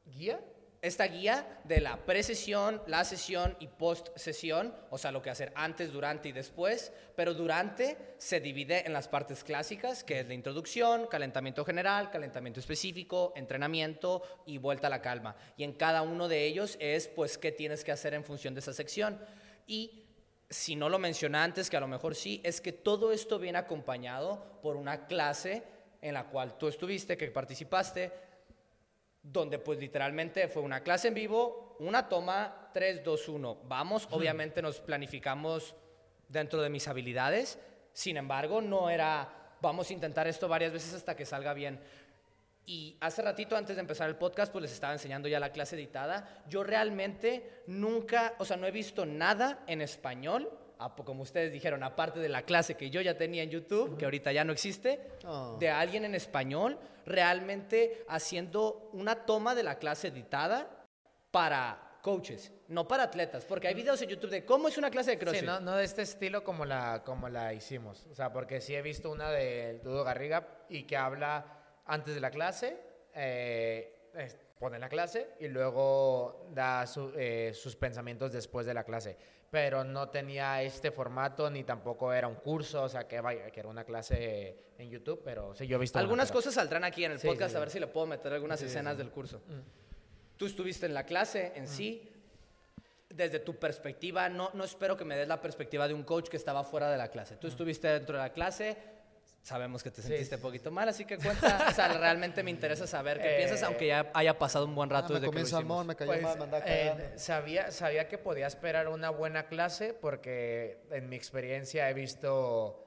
guía, esta guía de la precesión, la sesión y post-sesión, o sea, lo que hacer antes, durante y después, pero durante se divide en las partes clásicas, que es la introducción, calentamiento general, calentamiento específico, entrenamiento y vuelta a la calma. Y en cada uno de ellos es, pues, qué tienes que hacer en función de esa sección. Y si no lo mencioné antes, que a lo mejor sí, es que todo esto viene acompañado por una clase en la cual tú estuviste, que participaste, donde pues literalmente fue una clase en vivo, una toma, 3, 2, 1. Vamos, obviamente nos planificamos dentro de mis habilidades, sin embargo, no era, vamos a intentar esto varias veces hasta que salga bien. Y hace ratito, antes de empezar el podcast, pues les estaba enseñando ya la clase editada. Yo realmente nunca, o sea, no he visto nada en español, como ustedes dijeron, aparte de la clase que yo ya tenía en YouTube, que ahorita ya no existe, oh. de alguien en español realmente haciendo una toma de la clase editada para coaches, no para atletas, porque hay videos en YouTube de cómo es una clase de CrossFit. Sí, no, no de este estilo como la, como la hicimos, o sea, porque sí he visto una del Dudo Garriga y que habla antes de la clase, eh, pone la clase y luego da eh, sus pensamientos después de la clase. Pero no tenía este formato ni tampoco era un curso, o sea, que, vaya, que era una clase en YouTube, pero sí, yo he visto... Algunas cosas saldrán aquí en el podcast, a ver si le puedo meter algunas escenas del curso. Mm. Tú estuviste en la clase en mm. sí, desde tu perspectiva, no, no espero que me des la perspectiva de un coach que estaba fuera de la clase. Tú mm. estuviste dentro de la clase, sabemos que te sentiste un poquito mal, así que cuenta, o sea, realmente me interesa saber qué piensas, aunque ya haya pasado un buen rato ah, desde que lo me cayó pues, mal, eh, sabía, sabía que podía esperar una buena clase porque en mi experiencia he visto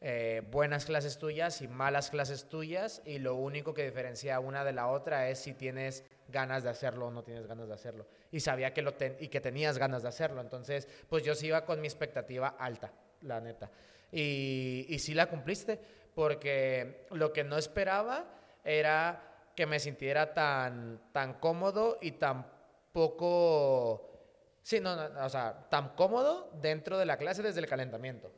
eh, buenas clases tuyas y malas clases tuyas y lo único que diferencia una de la otra es si tienes ganas de hacerlo o no tienes ganas de hacerlo. Y sabía que, lo y que tenías ganas de hacerlo, entonces pues yo sí iba con mi expectativa alta, la neta. Y, y sí la cumpliste porque lo que no esperaba era que me sintiera tan, tan cómodo y tan poco... Sí, no, no, o sea, tan cómodo dentro de la clase desde el calentamiento.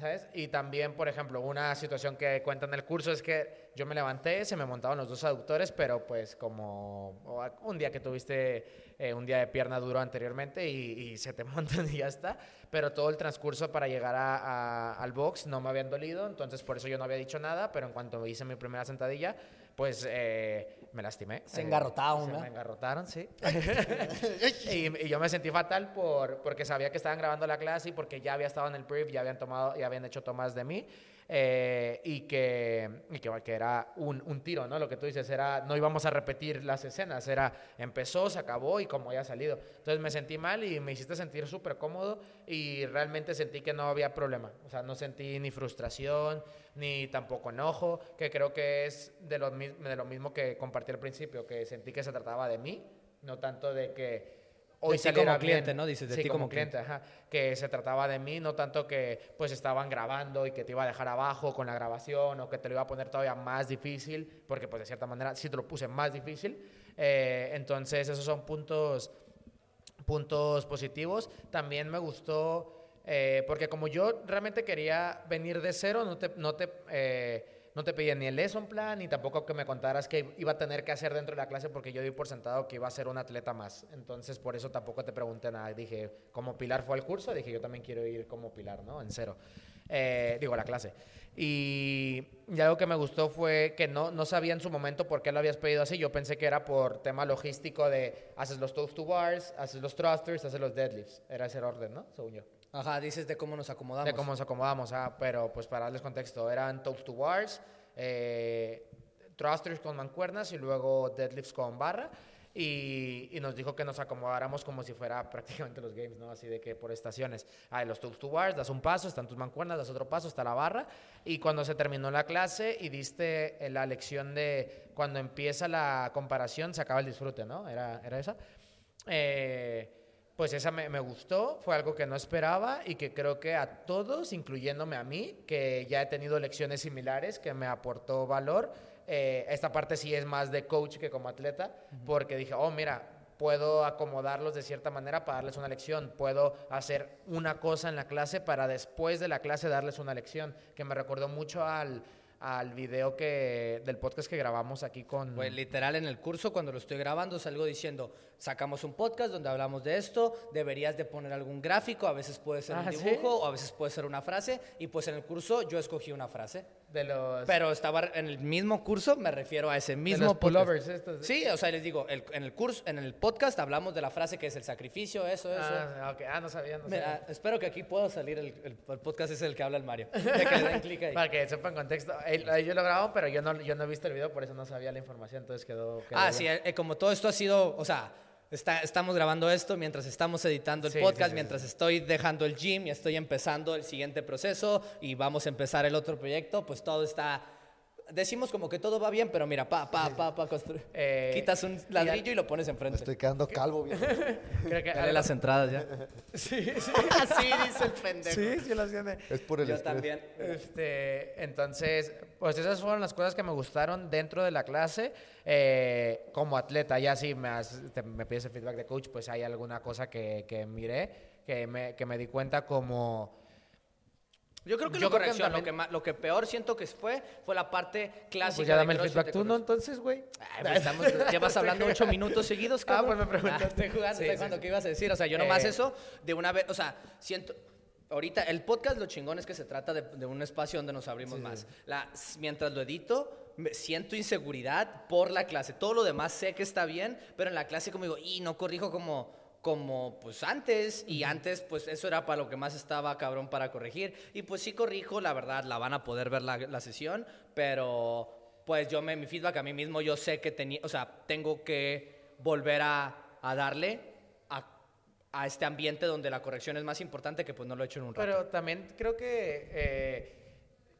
¿Sabes? Y también, por ejemplo, una situación que cuenta en el curso es que yo me levanté, se me montaban los dos aductores, pero pues como un día que tuviste eh, un día de pierna duro anteriormente y, se te montan y ya está, pero todo el transcurso para llegar al box no me habían dolido, entonces por eso yo no había dicho nada, pero en cuanto hice mi primera sentadilla, pues eh, me lastimé. Se engarrotaron, Se me engarrotaron, sí. y, yo me sentí fatal por, porque sabía que estaban grabando la clase y porque ya había estado en el brief, ya habían tomado, ya habían hecho tomas de mí. Eh, y, que, y que, que, era un, un, tiro, ¿no? Lo que tú dices era, no íbamos a repetir las escenas, era, empezó, se acabó y como ya salido. Entonces me sentí mal y me hiciste sentir súper cómodo y realmente sentí que no había problema. O sea, no sentí ni frustración, ni tampoco enojo, que creo que es de lo, de lo mismo que compartí al principio, que sentí que se trataba de mí, no tanto de que hoy de ti como cliente, ¿no? Dices de sí, ti como, cliente, ajá, que se trataba de mí, no tanto que pues estaban grabando y que te iba a dejar abajo con la grabación o que te lo iba a poner todavía más difícil, porque pues de cierta manera sí te lo puse más difícil. Eh, entonces esos son puntos, puntos positivos. También me gustó, eh, porque como yo realmente quería venir de cero, no te... No te eh, no te pedía ni el lesson plan ni tampoco que me contaras qué iba a tener que hacer dentro de la clase porque yo di por sentado que iba a ser un atleta más. Entonces, por eso tampoco te pregunté nada. Dije, como Pilar fue al curso, dije, yo también quiero ir como Pilar, ¿no? En cero. Eh, digo, la clase. Y, algo que me gustó fue que no, no sabía en su momento por qué lo habías pedido así. Yo pensé que era por tema logístico de haces los toast to bars, haces los thrusters, haces los deadlifts. Era ese orden, ¿no? Según yo. Ajá, dices de cómo nos acomodamos. De cómo nos acomodamos, ah, pero pues para darles contexto, eran toast to bars, eh, thrusters con mancuernas y luego deadlifts con barra. Y, y, nos dijo que nos acomodáramos como si fuera prácticamente los games, ¿no? Así de que por estaciones. Hay los toast to bars, das un paso, están tus mancuernas, das otro paso, está la barra. Y cuando se terminó la clase y diste la lección de cuando empieza la comparación, se acaba el disfrute, ¿no? Era, era esa. Eh, pues esa me, gustó, fue algo que no esperaba y que creo que a todos, incluyéndome a mí, que ya he tenido lecciones similares, que me aportó valor. Eh, esta parte sí es más de coach que como atleta, porque dije, oh, mira, puedo acomodarlos de cierta manera para darles una lección, puedo hacer una cosa en la clase para después de la clase darles una lección, que me recordó mucho al al video que del podcast que grabamos aquí con... Pues literal en el curso cuando lo estoy grabando salgo diciendo, sacamos un podcast donde hablamos de esto, deberías de poner algún gráfico, a veces puede ser un ah, dibujo o a veces puede ser una frase y pues en el curso yo escogí una frase. De los... Pero estaba en el mismo curso, me refiero a ese mismo de pullovers estos. Sí, o sea, les digo, en el curso, en el podcast hablamos de la frase que es el sacrificio, eso, eso. Ah, ah no sabía, no sabía. espero que aquí pueda salir el, el, podcast es el que habla el Mario. Para que sepan contexto. Yo lo grabo, pero yo no, yo no he visto el video, por eso no sabía la información, entonces quedó... ah, sí, eh, como todo esto ha sido, o sea estamos grabando esto mientras estamos editando el podcast, mientras estoy dejando el gym y estoy empezando el siguiente proceso y vamos a empezar el otro proyecto, pues todo está decimos como que todo va bien, pero mira, pa, pa, pa, pa, eh, quitas un ladrillo y, lo pones enfrente. estoy quedando calvo. Creo que Dale las entradas ya. sí, sí. Así dice el pendejo. Sí, sí lo tiene. Es por el Yo también. Este, entonces, pues esas fueron las cosas que me gustaron dentro de la clase. Eh, como atleta, ya si me, me pides el feedback de coach, pues hay alguna cosa que, que miré, que me, que me di cuenta como yo creo que, lo, que lo, que peor siento que fue fue la parte clásica. Pues ya dame el feedback tú, ¿no? Entonces, güey. Pues llevas hablando ocho minutos seguidos, cabrón. Ah, pues me preguntaste. Ah, jugando, estoy jugando, ¿qué ibas a decir? O sea, yo nomás eh. eso, de una vez, o sea, siento... Ahorita, el podcast lo chingón es que se trata de, un espacio donde nos abrimos más. La, mientras lo edito, siento inseguridad por la clase. Todo lo demás sé que está bien, pero en la clase como digo, y no corrijo como como pues antes y antes pues eso era para lo que más estaba cabrón para corregir y pues sí corrijo, la verdad la van a poder ver la, sesión, pero pues yo me mi feedback a mí mismo yo sé que tenía, o sea, tengo que volver a, a darle a, a, este ambiente donde la corrección es más importante que pues no lo he hecho en un rato. Pero también creo que eh,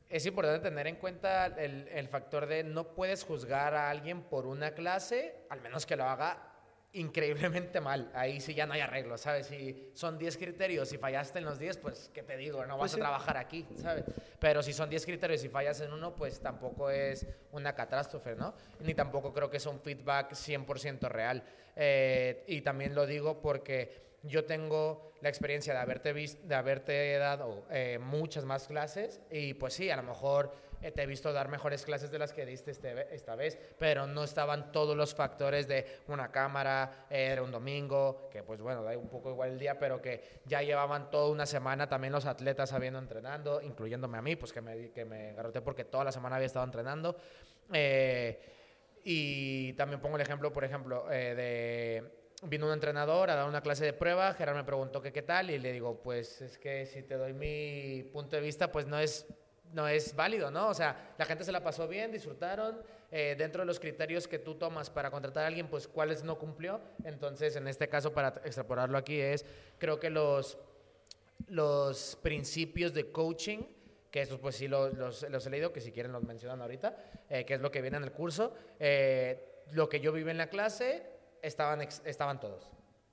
es importante tener en cuenta el, el factor de no puedes juzgar a alguien por una clase, al menos que lo haga increíblemente mal. Ahí sí ya no hay arreglo, ¿sabes? Si son 10 criterios y fallaste en los 10, pues, ¿qué te digo? No vas pues a trabajar aquí, ¿sabes? Pero si son 10 criterios y fallas en uno, pues tampoco es una catástrofe, ¿no? Ni tampoco creo que es un feedback 100% real. Eh, y también lo digo porque yo tengo la experiencia de haberte, visto, de haberte dado eh, muchas más clases y pues sí, a lo mejor te he visto dar mejores clases de las que diste este, esta vez, pero no estaban todos los factores de una cámara, era un domingo, que pues bueno, da un poco igual el día, pero que ya llevaban toda una semana también los atletas habiendo entrenando, incluyéndome a mí, pues que me, que me garroté porque toda la semana había estado entrenando. Eh, y también pongo el ejemplo, por ejemplo, de vino un entrenador a dar una clase de prueba, Gerard me preguntó que qué tal y le digo, pues es que si te doy mi punto de vista, pues no es, no es válido, ¿no? O sea, la gente se la pasó bien, disfrutaron, eh, dentro de los criterios que tú tomas para contratar a alguien, pues cuáles no cumplió. Entonces, en este caso, para extrapolarlo aquí es, creo que los, los principios de coaching, que estos pues sí los, los, he leído, que si quieren los mencionan ahorita, eh, que es lo que viene en el curso, eh, lo que yo viví en la clase, estaban, estaban todos.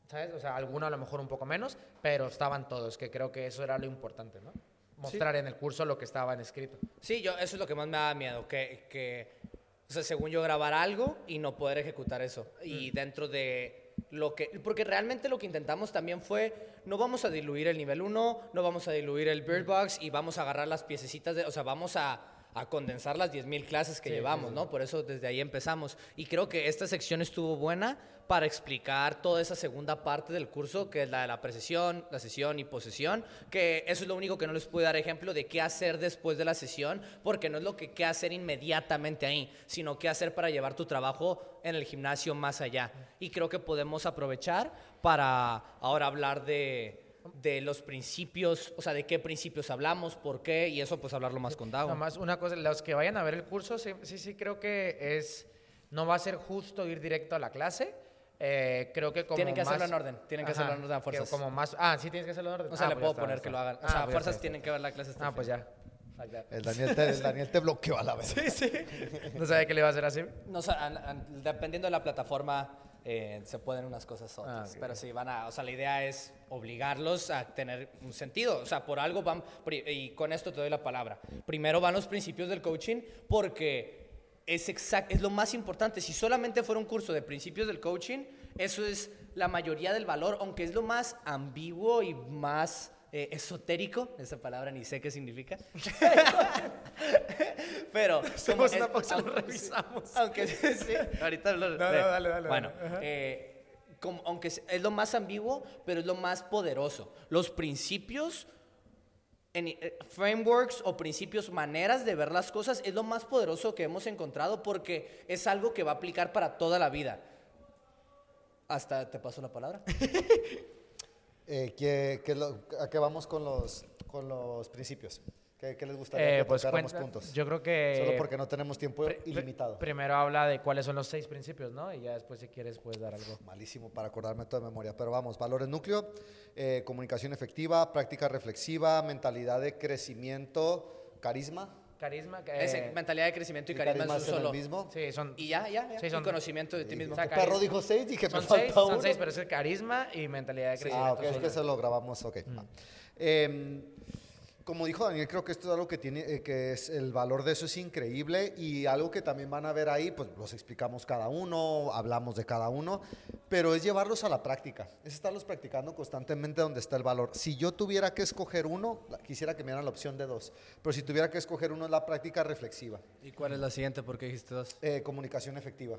¿Sabes? O sea, alguno a lo mejor un poco menos, pero estaban todos, que creo que eso era lo importante, ¿no? Mostrar en el curso lo que estaba en escrito. Sí, yo, eso es lo que más me da miedo, que, que o sea, según yo grabar algo y no poder ejecutar eso. Y dentro de lo que, porque realmente lo que intentamos también fue, no vamos a diluir el nivel 1, no vamos a diluir el Bird Box y vamos a agarrar las piececitas, de, o sea, vamos a a condensar las 10.000 clases que llevamos, ¿no? Por eso desde ahí empezamos. Y creo que esta sección estuvo buena para explicar toda esa segunda parte del curso, que es la de la precesión, la sesión y posesión, que eso es lo único que no les puedo dar ejemplo de qué hacer después de la sesión, porque no es lo que qué hacer inmediatamente ahí, sino qué hacer para llevar tu trabajo en el gimnasio más allá. Y creo que podemos aprovechar para ahora hablar de de los principios, o sea, de qué principios hablamos, por qué, y eso pues hablarlo más con Dago. más una cosa, los que vayan a ver el curso, sí, sí, creo que es, no va a ser justo ir directo a la clase, eh, creo que como Tienen que hacerlo en orden, tienen que hacerlo en orden a fuerzas. Como más, ah, sí, tienes que hacerlo en orden. O sea, ah, le pues puedo poner que lo hagan. O sea, a pues fuerzas tienen que ver la clase. ah, pues ya. El Daniel, te, el Daniel te bloqueó a la vez. Sí, sí. ¿No sabía que le iba a hacer así? No, dependiendo de la plataforma, eh, se pueden unas cosas otras. Ah, Pero sí, van a, o sea, la idea es obligarlos a tener un sentido. O sea, por algo van, y con esto te doy la palabra. Primero van los principios del coaching porque es, exact, es lo más importante. Si solamente fuera un curso de principios del coaching, eso es la mayoría del valor, aunque es lo más ambiguo y más eh, esotérico, esa palabra ni sé qué significa. Pero somos una pausa, lo revisamos. Aunque sí, ahorita lo, no, no, dale, dale, Bueno, eh, como, aunque es lo más ambiguo, pero es lo más poderoso. Los principios en, eh, frameworks o principios, maneras de ver las cosas, es lo más poderoso que hemos encontrado porque es algo que va a aplicar para toda la vida. Hasta te paso la palabra. Eh, ¿A qué vamos con los, con los principios? ¿Qué, les gustaría eh, que pues puntos? Yo creo que... Solo porque no tenemos tiempo ilimitado. Primero habla de cuáles son los seis principios, ¿no? Y ya después, si quieres, puedes dar algo. Malísimo para acordarme todo de memoria. Pero vamos, valores núcleo, eh, comunicación efectiva, práctica reflexiva, mentalidad de crecimiento, carisma. Carisma. Eh, mentalidad de crecimiento y, carisma, son solo. Mismo? Sí, son. Y ya, ya, ya. Sí, son, conocimiento de ti mismo. O perro dijo seis, dije, son me seis, Son seis, pero es el carisma y mentalidad de crecimiento. Ah, ok, es que eso lo grabamos, ok. Mm. Eh, como dijo Daniel, creo que esto es algo que tiene, eh, que es el valor de eso es increíble y algo que también van a ver ahí, pues los explicamos cada uno, hablamos de cada uno, pero es llevarlos a la práctica, es estarlos practicando constantemente donde está el valor. Si yo tuviera que escoger uno, quisiera que me dieran la opción de dos, pero si tuviera que escoger uno es la práctica reflexiva. ¿Y cuál es la siguiente? ¿Por qué dijiste dos? Eh, comunicación efectiva.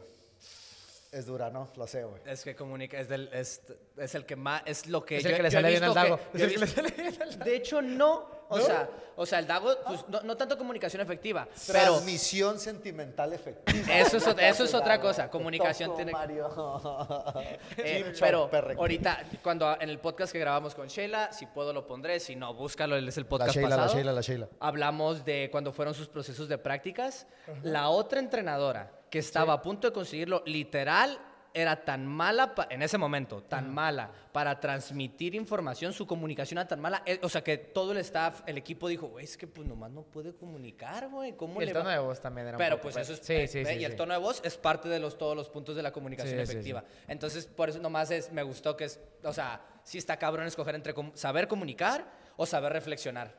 Es dura, ¿no? Lo sé, güey. Es que comunica, es, del, es, es, el que más, es lo que es el que le sale bien al Dago. es el que le sale bien al Dago. De hecho, no. O, Sea, o sea, el Dago, pues, no, no tanto comunicación efectiva. Transmisión sentimental efectiva. Eso es, eso es otra cosa. Comunicación tiene. Mario. eh, pero ahorita, cuando en el podcast que grabamos con Sheila, si puedo lo pondré, si no, búscalo, es el podcast la Sheila, pasado. La Sheila, la Sheila. Hablamos de cuando fueron sus procesos de prácticas. La otra entrenadora que estaba a punto de conseguirlo, literal, era tan mala, en ese momento, tan mala para transmitir información, su comunicación era tan mala, eh, o sea que todo el staff, el equipo dijo, güey, es que pues nomás no puede comunicar, güey, ¿cómo el tono de voz también era Pero pues eso es, sí, sí, sí, y el tono de voz es parte de los, todos los puntos de la comunicación efectiva. Entonces, por eso nomás es, me gustó que es, o sea, sí está cabrón escoger entre saber comunicar o saber reflexionar.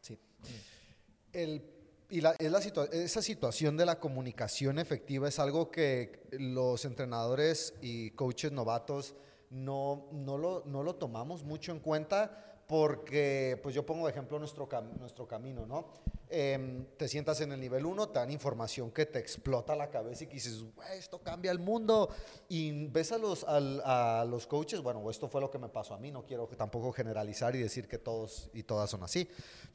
Sí. El y la, es la esa situación de la comunicación efectiva es algo que los entrenadores y coaches novatos no, no, lo, no lo tomamos mucho en cuenta porque, pues yo pongo de ejemplo nuestro, nuestro camino, ¿no? Em, te sientas en el nivel 1, te dan información que te explota la cabeza y que dices, esto cambia el mundo. Y ves a los, a, los coaches, bueno, esto fue lo que me pasó a mí, no quiero tampoco generalizar y decir que todos y todas son así,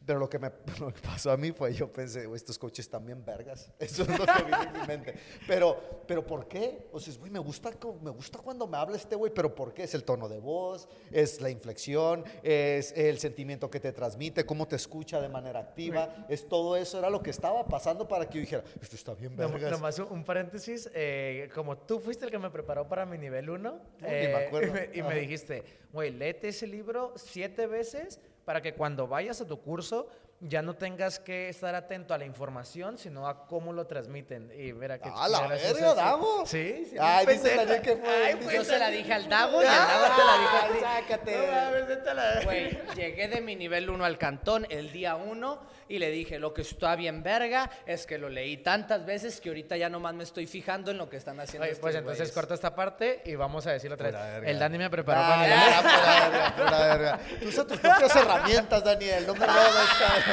pero lo que me, pasó a mí fue, yo pensé, estos coaches también vergas, eso es lo que viene en mi mente. Pero, pero ¿por qué? O sea, güey, me gusta, me gusta cuando me habla este güey, pero ¿por qué? Es el tono de voz, es la inflexión, es el sentimiento que te transmite, cómo te escucha de manera activa, es todo eso era lo que estaba pasando para que yo dijera, esto está bien vergas. Nomás un paréntesis, eh, como tú fuiste el que me preparó para mi nivel 1, eh, y me dijiste, güey, léete ese libro siete veces para que cuando vayas a tu curso ya no tengas que estar atento a la información, sino a cómo lo transmiten. Y mira que ¡Ah, la verga, Dago! Sí, sí. Ay, dice. Daniel que fue. Ay, pues, Yo se la dije al Dago y el Dago te la dijo a ti. Sácate. No mames, vete a la- Güey, llegué de mi nivel 1 al cantón el día 1 y le dije, lo que está bien verga es que lo leí tantas veces que ahorita ya nomás me estoy fijando en lo que están haciendo Oye, estos pues entonces güeyes. corta esta parte y vamos a decirlo otra vez. verga. El Dani me preparó Ah, para mi ya, pura verga, pura verga. Tú usas tus propias herramientas, Daniel. No me cabrón.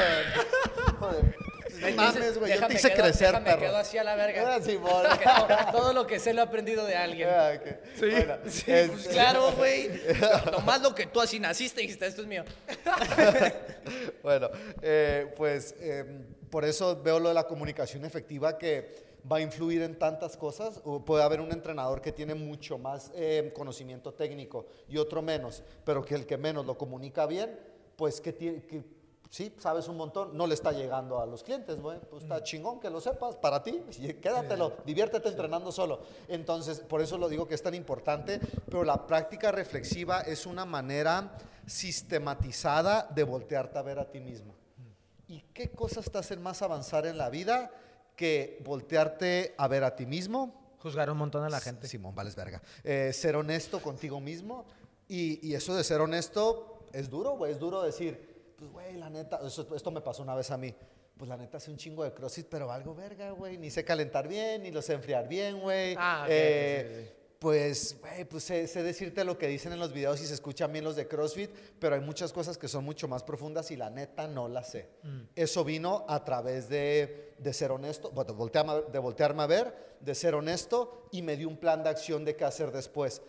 Joder. No mames, güey. Yo te hice quedo- crecer, déjame perro. quedo así a la verga. Ah, todo, todo lo que sé lo he aprendido de alguien. Ah. Bueno, Sí, este- pues claro, güey. Nomás lo que tú así naciste y dijiste, esto es mío. bueno, eh, pues eh, por eso veo lo de la comunicación efectiva que va a influir en tantas cosas. O puede haber un entrenador que tiene mucho más eh, conocimiento técnico y otro menos, pero que el que menos lo comunica bien, pues que, tiene, que sí, sabes un montón, no le está llegando a los clientes, güey. Pues está chingón que lo sepas para ti, quédatelo, diviértete entrenando solo. Entonces, por eso lo digo que es tan importante, pero la práctica reflexiva es una manera sistematizada de voltearte a ver a ti mismo. ¿Y qué cosas te hacen más avanzar en la vida que voltearte a ver a ti mismo? Juzgar un montón a la gente. Simón, vales verga. Eh, ser honesto contigo mismo. Y, y eso de ser honesto es duro, güey. Es duro decir, pues, güey, la neta, eso- esto me pasó una vez a mí. Pues la neta hace un chingo de crossfit, pero algo verga, güey. Ni sé calentar bien, ni lo sé enfriar bien, güey. Ah, ok, Eh. Pues, güey, pues sé, sé decirte lo que dicen en los videos y se escuchan bien los de CrossFit, pero hay muchas cosas que son mucho más profundas y la neta no las sé. Mm. Eso vino a través de, de ser honesto, de voltearme, de voltearme a ver, de ser honesto y me dio un plan de acción de qué hacer después.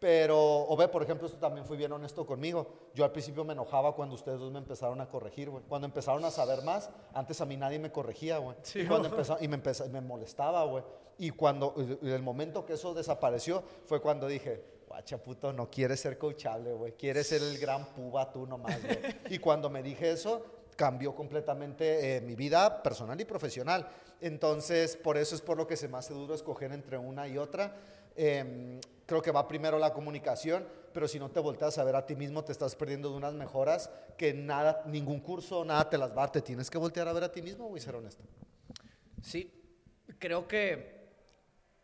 Pero, o ve, por ejemplo, esto también fui bien honesto conmigo. Yo al principio me enojaba cuando ustedes dos me empezaron a corregir, güey. Cuando empezaron a saber más, antes a mí nadie me corregía, güey. y, cuando empezó- y me, empezó- me molestaba, güey. Y cuando, y el momento que eso desapareció, fue cuando dije, guacha puto, no quieres ser coachable, güey. Quieres ser el gran puba tú nomás, güey. y cuando me dije eso, cambió completamente eh, mi vida personal y profesional. Entonces, por eso es por lo que se me hace duro escoger entre una y otra. Em, creo que va primero la comunicación, pero si no te volteas a ver a ti mismo, te estás perdiendo de unas mejoras que nada, ningún curso, nada te las va a. Te tienes que voltear a ver a ti mismo, güey, ser honesto. Sí, creo que,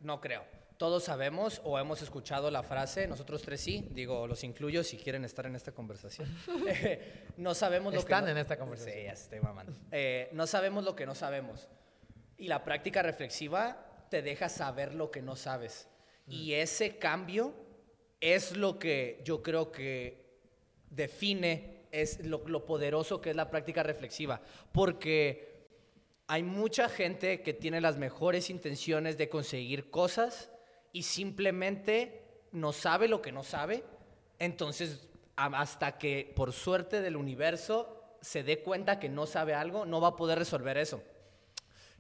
no creo. Todos sabemos o hemos escuchado la frase, nosotros tres sí, digo, los incluyo si quieren estar en esta conversación. Eh, no sabemos lo Están que... no- en esta conversación. Sí, ya se estoy mamando. Eh, no sabemos lo que no sabemos. Y la práctica reflexiva te deja saber lo que no sabes. Y ese cambio es lo que yo creo que define es lo, lo poderoso que es la práctica reflexiva. Porque hay mucha gente que tiene las mejores intenciones de conseguir cosas y simplemente no sabe lo que no sabe. Entonces, hasta que por suerte del universo se dé cuenta que no sabe algo, no va a poder resolver eso.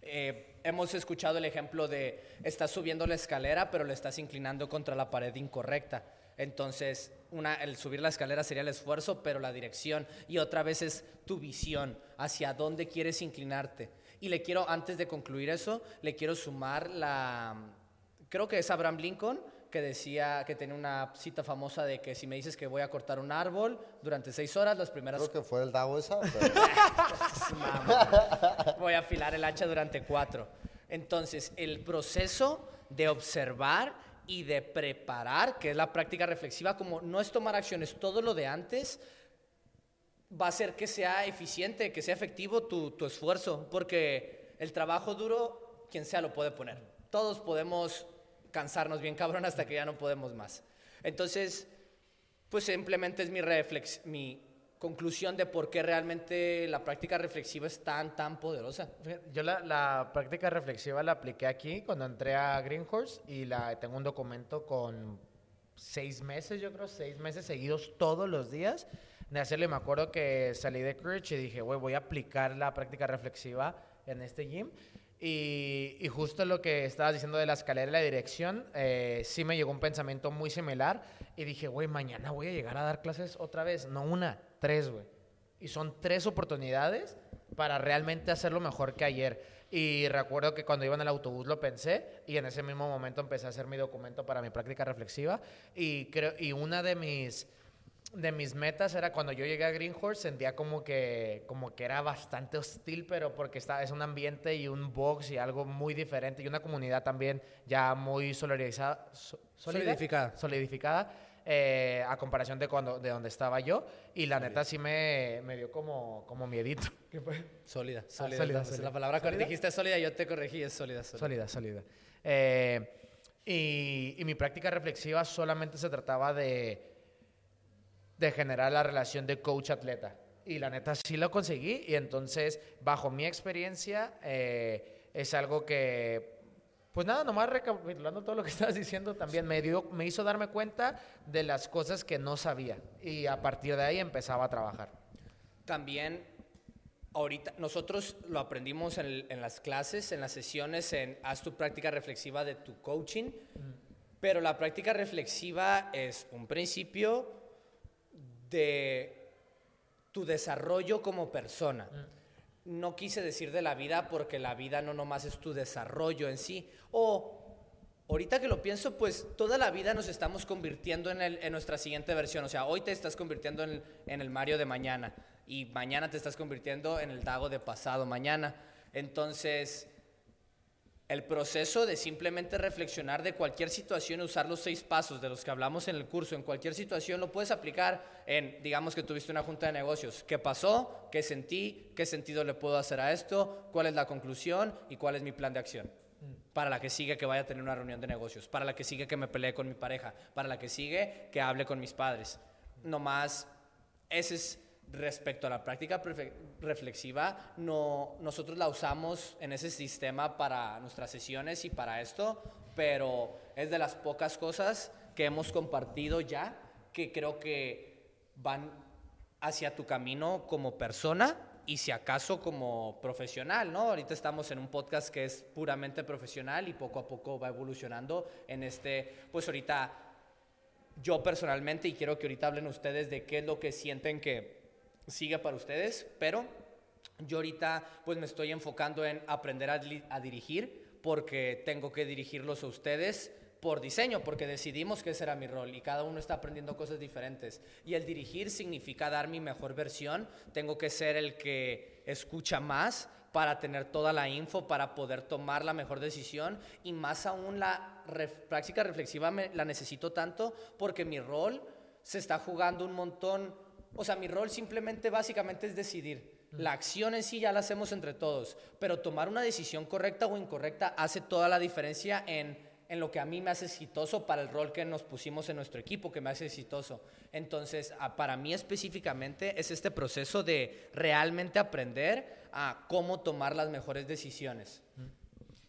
Eh, hemos escuchado el ejemplo de estás subiendo la escalera, pero le estás inclinando contra la pared incorrecta. Entonces, el subir la escalera sería el esfuerzo, pero la dirección. Y otra vez es tu visión, hacia dónde quieres inclinarte. Y le quiero, antes de concluir eso, le quiero sumar la... Creo que es Abraham Lincoln que decía que tenía una cita famosa de que si me dices que voy a cortar un árbol durante seis horas, las primeras Creo que fue el Dago esa, pero. Voy a afilar el hacha durante cuatro. Entonces, el proceso de observar y de preparar, que es la práctica reflexiva, como no es tomar acciones, todo lo de antes, va a hacer que sea eficiente, que sea efectivo tu, tu esfuerzo, porque el trabajo duro, quien sea lo puede poner. Todos podemos cansarnos bien cabrón hasta que ya no podemos más. Entonces, pues simplemente es mi, reflex, mi conclusión de por qué realmente la práctica reflexiva es tan, tan poderosa. Yo la, la práctica reflexiva la apliqué aquí cuando entré a Greenhorse y la, tengo un documento con seis meses, yo creo, seis meses seguidos todos los días de hacerlo. Y me acuerdo que salí de Courage y dije, güey, voy a aplicar la práctica reflexiva en este gym. Y, y justo lo que estabas diciendo de la escalera y la dirección, eh, sí me llegó un pensamiento muy similar. Y dije, güey, mañana voy a llegar a dar clases otra vez. No una, tres, güey. Y son tres oportunidades para realmente hacerlo mejor que ayer. Y recuerdo que cuando iba en el autobús lo pensé y en ese mismo momento empecé a hacer mi documento para mi práctica reflexiva. Y, creo, y una de mis de mis metas era cuando yo llegué a Greenhorse sentía como que como que era bastante hostil pero porque está es un ambiente y un box y algo muy diferente y una comunidad también ya muy solidarizada solidificada. Solidificada eh, a comparación de cuando de donde estaba yo. Y la neta sí me, me dio como como miedito. ¿Qué fue? sólida ah, sólida, sólida, sólida. la palabra que dijiste sólida yo te corregí es sólida. Sólida sólida, Eh, y, y mi práctica reflexiva solamente se trataba de de generar la relación de coach-atleta. Y la neta sí lo conseguí y entonces, bajo mi experiencia, eh, es algo que, pues nada, nomás recapitulando todo lo que estabas diciendo, también me, dio, me hizo darme cuenta de las cosas que no sabía y a partir de ahí empezaba a trabajar. También, ahorita, nosotros lo aprendimos en, en las clases, en las sesiones, en haz tu práctica reflexiva de tu coaching, pero la práctica reflexiva es un principio de tu desarrollo como persona. Mm. No quise decir de la vida porque la vida no nomás es tu desarrollo en sí. O ahorita que lo pienso, pues toda la vida nos estamos convirtiendo en, el, en nuestra siguiente versión. O sea, hoy te estás convirtiendo en, en el Mario de mañana y mañana te estás convirtiendo en el Dago de pasado mañana. Entonces, el proceso de simplemente reflexionar de cualquier situación usar los seis pasos de los que hablamos en el curso, en cualquier situación lo puedes aplicar en, digamos que tuviste una junta de negocios. ¿Qué pasó? ¿Qué sentí? ¿Qué sentido le puedo hacer a esto? ¿Cuál es la conclusión? ¿Y cuál es mi plan de acción? Para la que sigue que vaya a tener una reunión de negocios, para la que sigue que me pelee con mi pareja, para la que sigue que hable con mis padres. No más, ese es respecto a la práctica reflexiva, no, nosotros la usamos en ese sistema para nuestras sesiones y para esto, pero es de las pocas cosas que hemos compartido ya que creo que van hacia tu camino como persona y si acaso como profesional, ¿no? Ahorita estamos en un podcast que es puramente profesional y poco a poco va evolucionando en este, pues ahorita yo personalmente, y quiero que ahorita hablen ustedes de qué es lo que sienten que siga para ustedes, pero yo ahorita pues me estoy enfocando en aprender a, dirigir porque tengo que dirigirlos a ustedes por diseño, porque decidimos que ese era mi rol y cada uno está aprendiendo cosas diferentes. Y el dirigir significa dar mi mejor versión, tengo que ser el que escucha más para tener toda la info, para poder tomar la mejor decisión y más aún la práctica reflexiva la necesito tanto porque mi rol se está jugando un montón o sea, mi rol simplemente básicamente es decidir. La acción en sí ya la hacemos entre todos, pero tomar una decisión correcta o incorrecta hace toda la diferencia en, en lo que a mí me hace exitoso para el rol que nos pusimos en nuestro equipo, que me hace exitoso. Entonces, para mí específicamente es este proceso de realmente aprender a cómo tomar las mejores decisiones.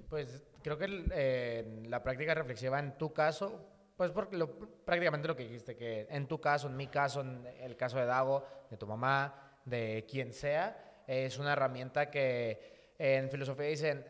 Pues creo que eh, la práctica reflexiva en tu caso pues porque lo, prácticamente lo que dijiste, que en tu caso, en mi caso, en el caso de Dago, de tu mamá, de quien sea, es una herramienta que en filosofía dicen,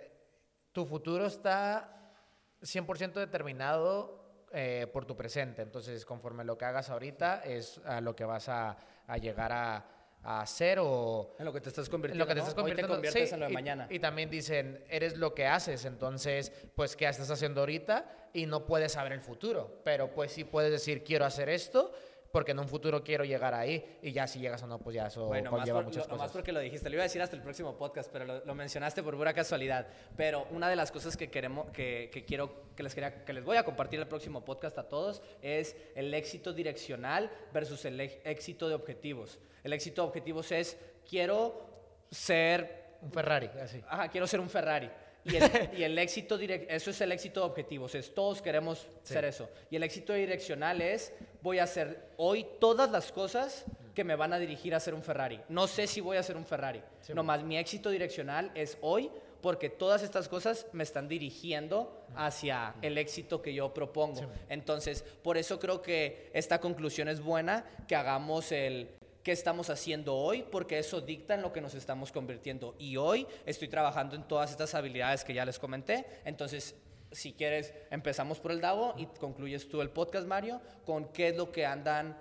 tu futuro está 100% determinado eh, por tu presente. Entonces, conforme lo que hagas ahorita es a lo que vas a llegar a, a hacer o... En lo que te estás convirtiendo. En lo que te estás convirtiendo. Hoy te conviertes en lo de y, mañana. Y también dicen, eres lo que haces, entonces, pues, ¿qué estás haciendo ahorita? Y no puedes saber el futuro, pero pues sí puedes decir, quiero hacer esto porque en un futuro quiero llegar ahí y ya si llegas o no, pues ya eso bueno, conlleva más muchas lo, cosas. Más porque lo dijiste, lo iba a decir hasta el próximo podcast, pero lo, lo mencionaste por pura casualidad. Pero una de las cosas que queremos, que, que, quiero, que les quería, que les voy a compartir el próximo podcast a todos es el éxito direccional versus el éxito de objetivos. El éxito de objetivos es quiero ser un Ferrari, así. Ajá, quiero ser un Ferrari. Y el, y el éxito directo, eso es el éxito de objetivos, es todos queremos sí. ser eso. Y el éxito direccional es, voy a hacer hoy todas las cosas que me van a dirigir a ser un Ferrari. No sé si voy a ser un Ferrari, sí, nomás mi éxito direccional es hoy porque todas estas cosas me están dirigiendo hacia el éxito que yo propongo. Sí. Entonces, por eso creo que esta conclusión es buena, que hagamos el qué estamos haciendo hoy, porque eso dicta en lo que nos estamos convirtiendo. Y hoy estoy trabajando en todas estas habilidades que ya les comenté. Entonces, si quieres, empezamos por el DAO y concluyes tú el podcast, Mario, con qué es lo que andan,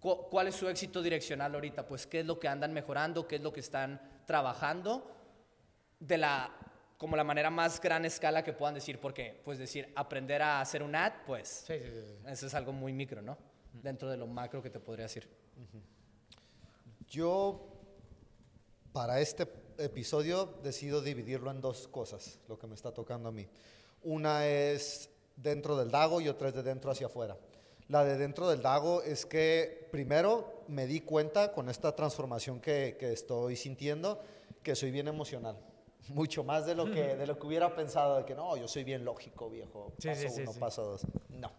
cu cuál es su éxito direccional ahorita, pues qué es lo que andan mejorando, qué es lo que están trabajando de la como la manera más gran escala que puedan decir, porque pues decir aprender a hacer un ad, pues sí, sí, sí. eso es algo muy micro, ¿no? Dentro de lo macro que te podría decir. Yo, para este episodio, decido dividirlo en dos cosas, lo que me está tocando a mí. Una es dentro del Dago y otra es de dentro hacia afuera. La de dentro del Dago es que primero me di cuenta con esta transformación que, que estoy sintiendo que soy bien emocional. Mucho más de lo que de lo que hubiera pensado de que no yo soy bien lógico viejo paso uno paso dos. No.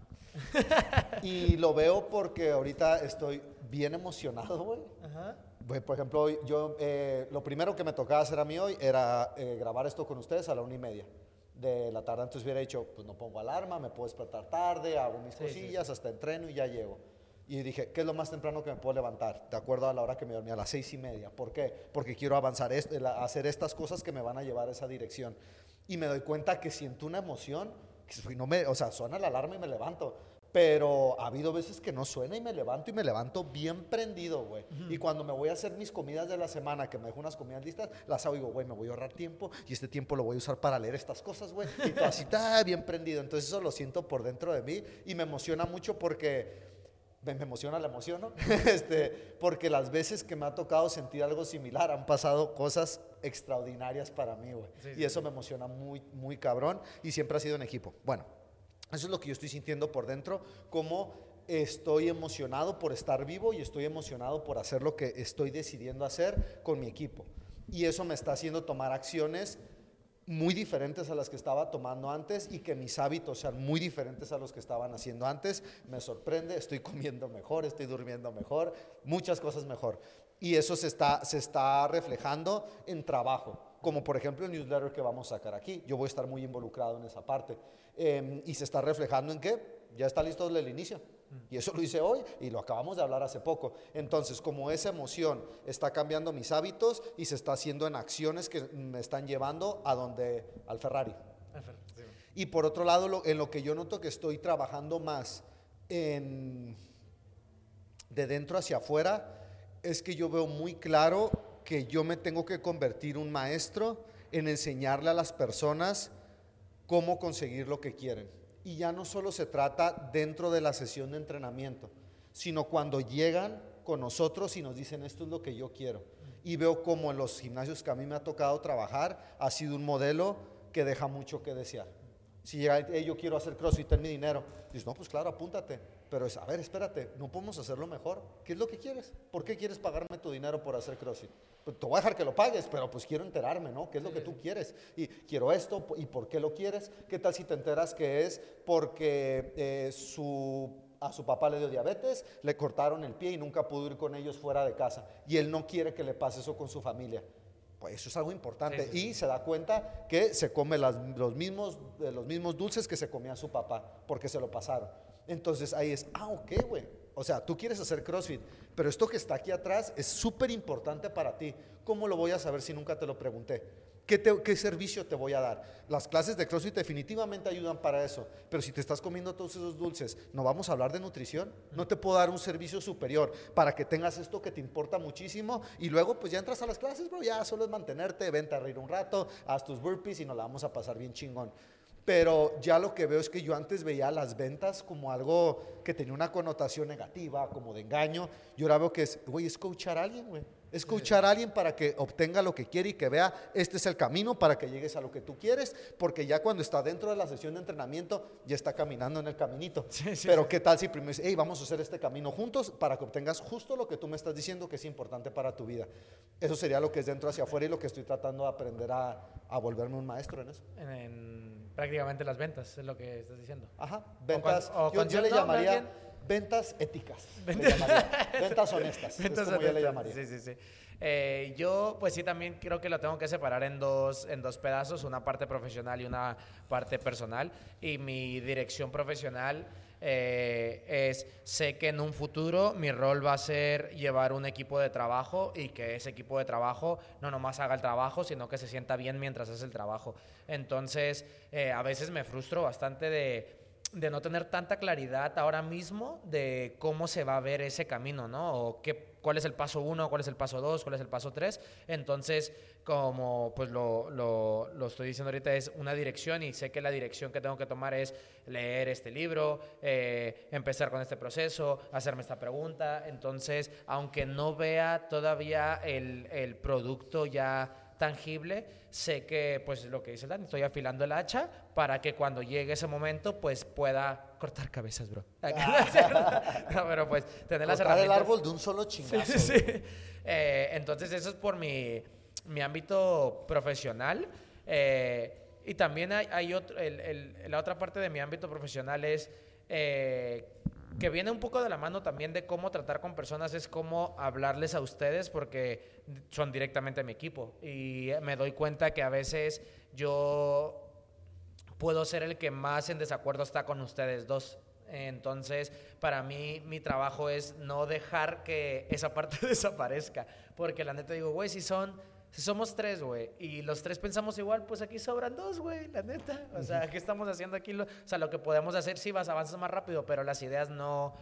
Y lo veo porque ahorita estoy bien emocionado güey. Por ejemplo yo eh, lo primero que me tocaba hacer a mí hoy era eh, grabar esto con ustedes a la una y media de la tarde entonces hubiera dicho pues no pongo alarma me puedo despertar tarde hago mis cosillas hasta entreno y ya llego y dije, ¿qué es lo más temprano que me puedo levantar? De acuerdo a la hora que me dormía, a las seis y media. ¿Por qué? Porque quiero avanzar, hacer estas cosas que me van a llevar a esa dirección. Y me doy cuenta que siento una emoción, que no me, o sea, suena la alarma y me levanto. Pero ha habido veces que no suena y me levanto y me levanto bien prendido, güey. Y cuando me voy a hacer mis comidas de la semana, que me dejo unas comidas listas, las hago y digo, güey, me voy a ahorrar tiempo y este tiempo lo voy a usar para leer estas cosas, güey. Y todo así, está bien prendido. Entonces eso lo siento por dentro de mí y me emociona mucho porque me, emociona la emoción, ¿no? este, porque las veces que me ha tocado sentir algo similar han pasado cosas extraordinarias para mí, güey. y eso me emociona muy, muy cabrón y siempre ha sido en equipo. Bueno, eso es lo que yo estoy sintiendo por dentro, como estoy emocionado por estar vivo y estoy emocionado por hacer lo que estoy decidiendo hacer con mi equipo. Y eso me está haciendo tomar acciones muy diferentes a las que estaba tomando antes y que mis hábitos sean muy diferentes a los que estaban haciendo antes. Me sorprende, estoy comiendo mejor, estoy durmiendo mejor, muchas cosas mejor. Y eso se está, se está reflejando en trabajo, como por ejemplo el newsletter que vamos a sacar aquí. Yo voy a estar muy involucrado en esa parte. Em, y se está reflejando en qué? Ya está listo el inicio. Y eso lo hice hoy y lo acabamos de hablar hace poco. Entonces, como esa emoción está cambiando mis hábitos y se está haciendo en acciones que me están llevando a donde, al Ferrari. Y por otro lado, en lo que yo noto que estoy trabajando más en, de dentro hacia afuera, es que yo veo muy claro que yo me tengo que convertir un maestro en enseñarle a las personas cómo conseguir lo que quieren. Y ya no solo se trata dentro de la sesión de entrenamiento, sino cuando llegan con nosotros y nos dicen esto es lo que yo quiero. Y veo como en los gimnasios que a mí me ha tocado trabajar ha sido un modelo que deja mucho que desear. Si llega, yo quiero hacer CrossFit, ten mi dinero. Dices, no, pues claro, apúntate. Pero es, a ver, espérate, no podemos hacerlo mejor. ¿Qué es lo que quieres? ¿Por qué quieres pagarme tu dinero por hacer CrossFit? Pues te voy a dejar que lo pagues, pero pues quiero enterarme, ¿no? ¿Qué es lo que tú quieres? Y quiero esto, ¿y por qué lo quieres? ¿Qué tal si te enteras que es porque eh, su a su papá le dio diabetes, le cortaron el pie y nunca pudo ir con ellos fuera de casa. Y él no quiere que le pase eso con su familia. Pues eso es algo importante. y se da cuenta que se come los, mismos, los mismos dulces que se comía su papá, porque se lo pasaron. Entonces ahí es, ah, ok, güey. O sea, tú quieres hacer CrossFit, pero esto que está aquí atrás es súper importante para ti. ¿Cómo lo voy a saber si nunca te lo pregunté? ¿Qué, servicio te voy a dar? Las clases de CrossFit definitivamente ayudan para eso, pero si te estás comiendo todos esos dulces, ¿no vamos a hablar de nutrición? No te puedo dar un servicio superior para que tengas esto que te importa muchísimo y luego pues ya entras a las clases, bro, ya solo es mantenerte, vente a reír un rato, haz tus burpees y nos la vamos a pasar bien chingón. Pero ya lo que veo es que yo antes veía las ventas como algo que tenía una connotación negativa, como de engaño. Y ahora veo que es, güey, es coachar a alguien, güey. Escuchar a alguien para que obtenga lo que quiere y que vea, este es el camino para que llegues a lo que tú quieres, porque ya cuando está dentro de la sesión de entrenamiento, ya está caminando en el caminito. Pero qué tal si primero dice, hey, vamos a hacer este camino juntos para que obtengas justo lo que tú me estás diciendo que es importante para tu vida. Eso sería lo que es dentro hacia afuera y lo que estoy tratando de aprender a, a volverme un maestro en eso. En, prácticamente las ventas, es lo que estás diciendo. Ajá, ventas. yo, le llamaría ventas éticas. ventas honestas. Ventas como Yo le llamaría. Sí, sí, sí. Eh, yo, pues sí, también creo que lo tengo que separar en dos, en dos pedazos, una parte profesional y una parte personal. Y mi dirección profesional eh, es, sé que en un futuro mi rol va a ser llevar un equipo de trabajo y que ese equipo de trabajo no nomás haga el trabajo, sino que se sienta bien mientras hace el trabajo. Entonces, eh, a veces me frustro bastante de de no tener tanta claridad ahora mismo de cómo se va a ver ese camino, ¿no? O qué, cuál es el paso uno, cuál es el paso dos, cuál es el paso tres. Entonces, como pues lo, lo, lo, estoy diciendo ahorita, es una dirección y sé que la dirección que tengo que tomar es leer este libro, eh, empezar con este proceso, hacerme esta pregunta. Entonces, aunque no vea todavía el, el producto ya tangible, sé que, pues lo que dice Dani, estoy afilando el hacha para que cuando llegue ese momento, pues pueda cortar cabezas, bro. no, pero pues tener las herramientas. el árbol de un solo chingazo. Sí, sí, eh, entonces, eso es por mi, mi ámbito profesional. Eh, y también hay, hay otro, el, el, la otra parte de mi ámbito profesional es eh, que viene un poco de la mano también de cómo tratar con personas, es cómo hablarles a ustedes porque son directamente mi equipo. Y me doy cuenta que a veces yo puedo ser el que más en desacuerdo está con ustedes dos. Entonces, para mí, mi trabajo es no dejar que esa parte desaparezca. Porque la neta digo, güey, si son si somos tres, güey, y los tres pensamos igual, pues aquí sobran dos, güey, la neta. O sea, ¿qué estamos haciendo aquí? o sea, lo que podemos hacer, sí, vas, avanzas más rápido, pero las ideas no,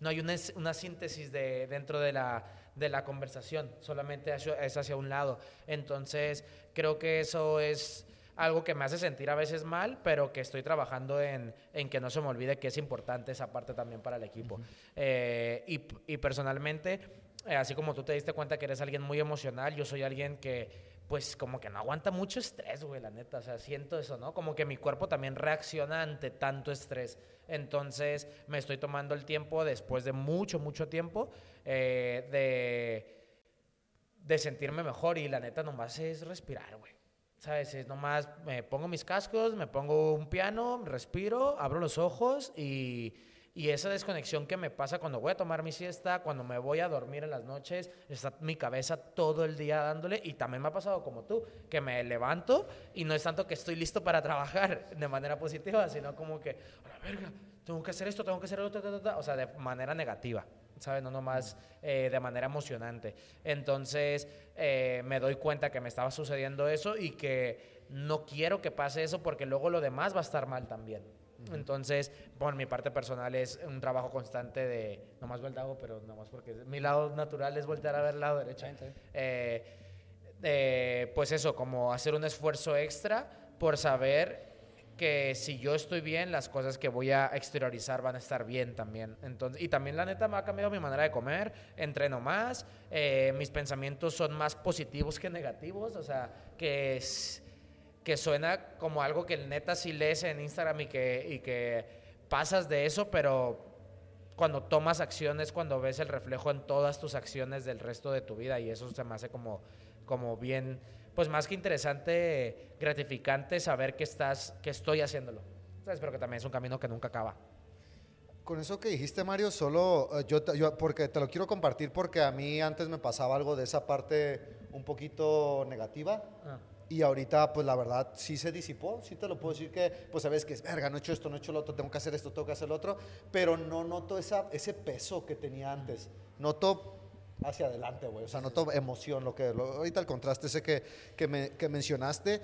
no hay una, una síntesis de, dentro de la, de la conversación, solamente es hacia un lado. Entonces, creo que eso es algo que me hace sentir a veces mal, pero que estoy trabajando en, en que no se me olvide que es importante esa parte también para el equipo. Eh, y, y personalmente eh, así como tú te diste cuenta que eres alguien muy emocional, yo soy alguien que, pues, como que no aguanta mucho estrés, güey, la neta. O sea, siento eso, ¿no? Como que mi cuerpo también reacciona ante tanto estrés. Entonces, me estoy tomando el tiempo, después de mucho, mucho tiempo, eh, de, de sentirme mejor. Y la neta, nomás es respirar, güey. ¿Sabes? Es nomás me pongo mis cascos, me pongo un piano, respiro, abro los ojos y y esa desconexión que me pasa cuando voy a tomar mi siesta, cuando me voy a dormir en las noches, está mi cabeza todo el día dándole. Y también me ha pasado como tú, que me levanto y no es tanto que estoy listo para trabajar de manera positiva, sino como que, a la verga, tengo que hacer esto, tengo que hacer otro, o sea, de manera negativa. ¿sabes? No nomás eh, de manera emocionante. Entonces eh, me doy cuenta que me estaba sucediendo eso y que no quiero que pase eso porque luego lo demás va a estar mal también. Entonces, por mi parte personal es un trabajo constante de, no más hago, pero nomás porque mi lado natural es voltear a ver el lado derecho. Eh, pues eso, como hacer un esfuerzo extra por saber que si yo estoy bien, las cosas que voy a exteriorizar van a estar bien también. Entonces, y también la neta me ha cambiado mi manera de comer, entreno más, eh, mis pensamientos son más positivos que negativos, o sea, que... Es, que suena como algo que neta sí lees en Instagram y que, y que pasas de eso, pero cuando tomas acciones, cuando ves el reflejo en todas tus acciones del resto de tu vida y eso se me hace como, como bien, pues más que interesante, gratificante saber que estás, que estoy haciéndolo. ¿Sabes? Pero que también es un camino que nunca acaba. Con eso que dijiste, Mario, solo eh, yo, yo, porque te lo quiero compartir porque a mí antes me pasaba algo de esa parte un poquito negativa. Ah. Y ahorita, pues la verdad, sí se disipó, sí te lo puedo decir que, pues sabes que es, verga, no he hecho esto, no he hecho lo otro, tengo que hacer esto, tengo que hacer lo otro, pero no noto esa, ese peso que tenía antes. Noto hacia adelante, güey, o sea, noto emoción, lo que, ahorita el contraste ese que, que, me, que mencionaste,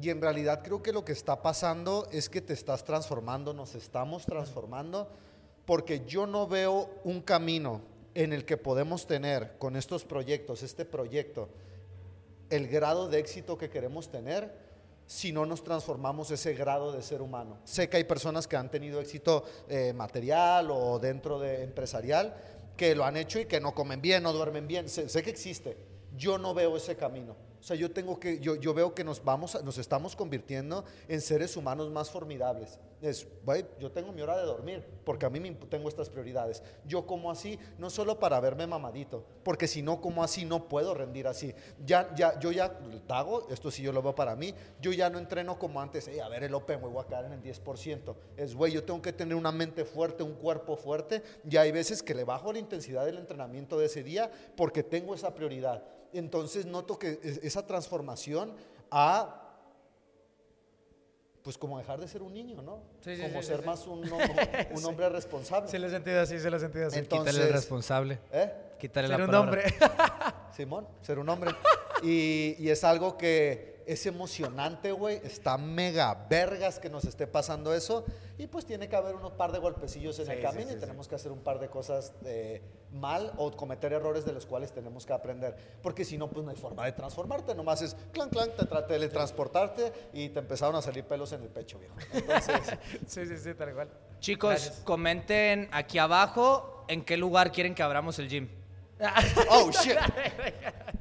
y en realidad creo que lo que está pasando es que te estás transformando, nos estamos transformando, porque yo no veo un camino en el que podemos tener con estos proyectos, este proyecto, el grado de éxito que queremos tener si no nos transformamos ese grado de ser humano. Sé que hay personas que han tenido éxito eh, material o dentro de empresarial que lo han hecho y que no comen bien, no duermen bien. sé que existe. Yo no veo ese camino. O sea, yo tengo que, yo, yo veo que nos vamos, nos estamos convirtiendo en seres humanos más formidables. Es, güey, yo tengo mi hora de dormir, porque a mí me, tengo estas prioridades. Yo como así, no solo para verme mamadito, porque si no como así, no puedo rendir así. Ya, ya, yo ya hago, esto sí yo lo veo para mí, yo ya no entreno como antes, a ver el Open, voy a caer en el 10%. Es, güey, yo tengo que tener una mente fuerte, un cuerpo fuerte, y hay veces que le bajo la intensidad del entrenamiento de ese día porque tengo esa prioridad. Entonces noto que esa transformación a pues como dejar de ser un niño, ¿no? como ser más un, un, hombre responsable. Sí, lo he sentido así, se lo he sentido así. Entonces, Quítale el responsable. ¿Eh? Quítale ser la un hombre. Simón, ser un hombre. Y, y, es algo que es emocionante, güey. Está mega vergas que nos esté pasando eso. Y pues tiene que haber unos par de golpecillos en el camino y tenemos que hacer un par de cosas eh, mal o cometer errores de los cuales tenemos que aprender. Porque si no, pues no hay forma de transformarte. Nomás es clan, clan, te traté de teletransportarte y te empezaron a salir pelos en el pecho, viejo. Entonces. sí, sí, sí, tal cual. Chicos, comenten aquí abajo en qué lugar quieren que abramos el gym. oh, shit.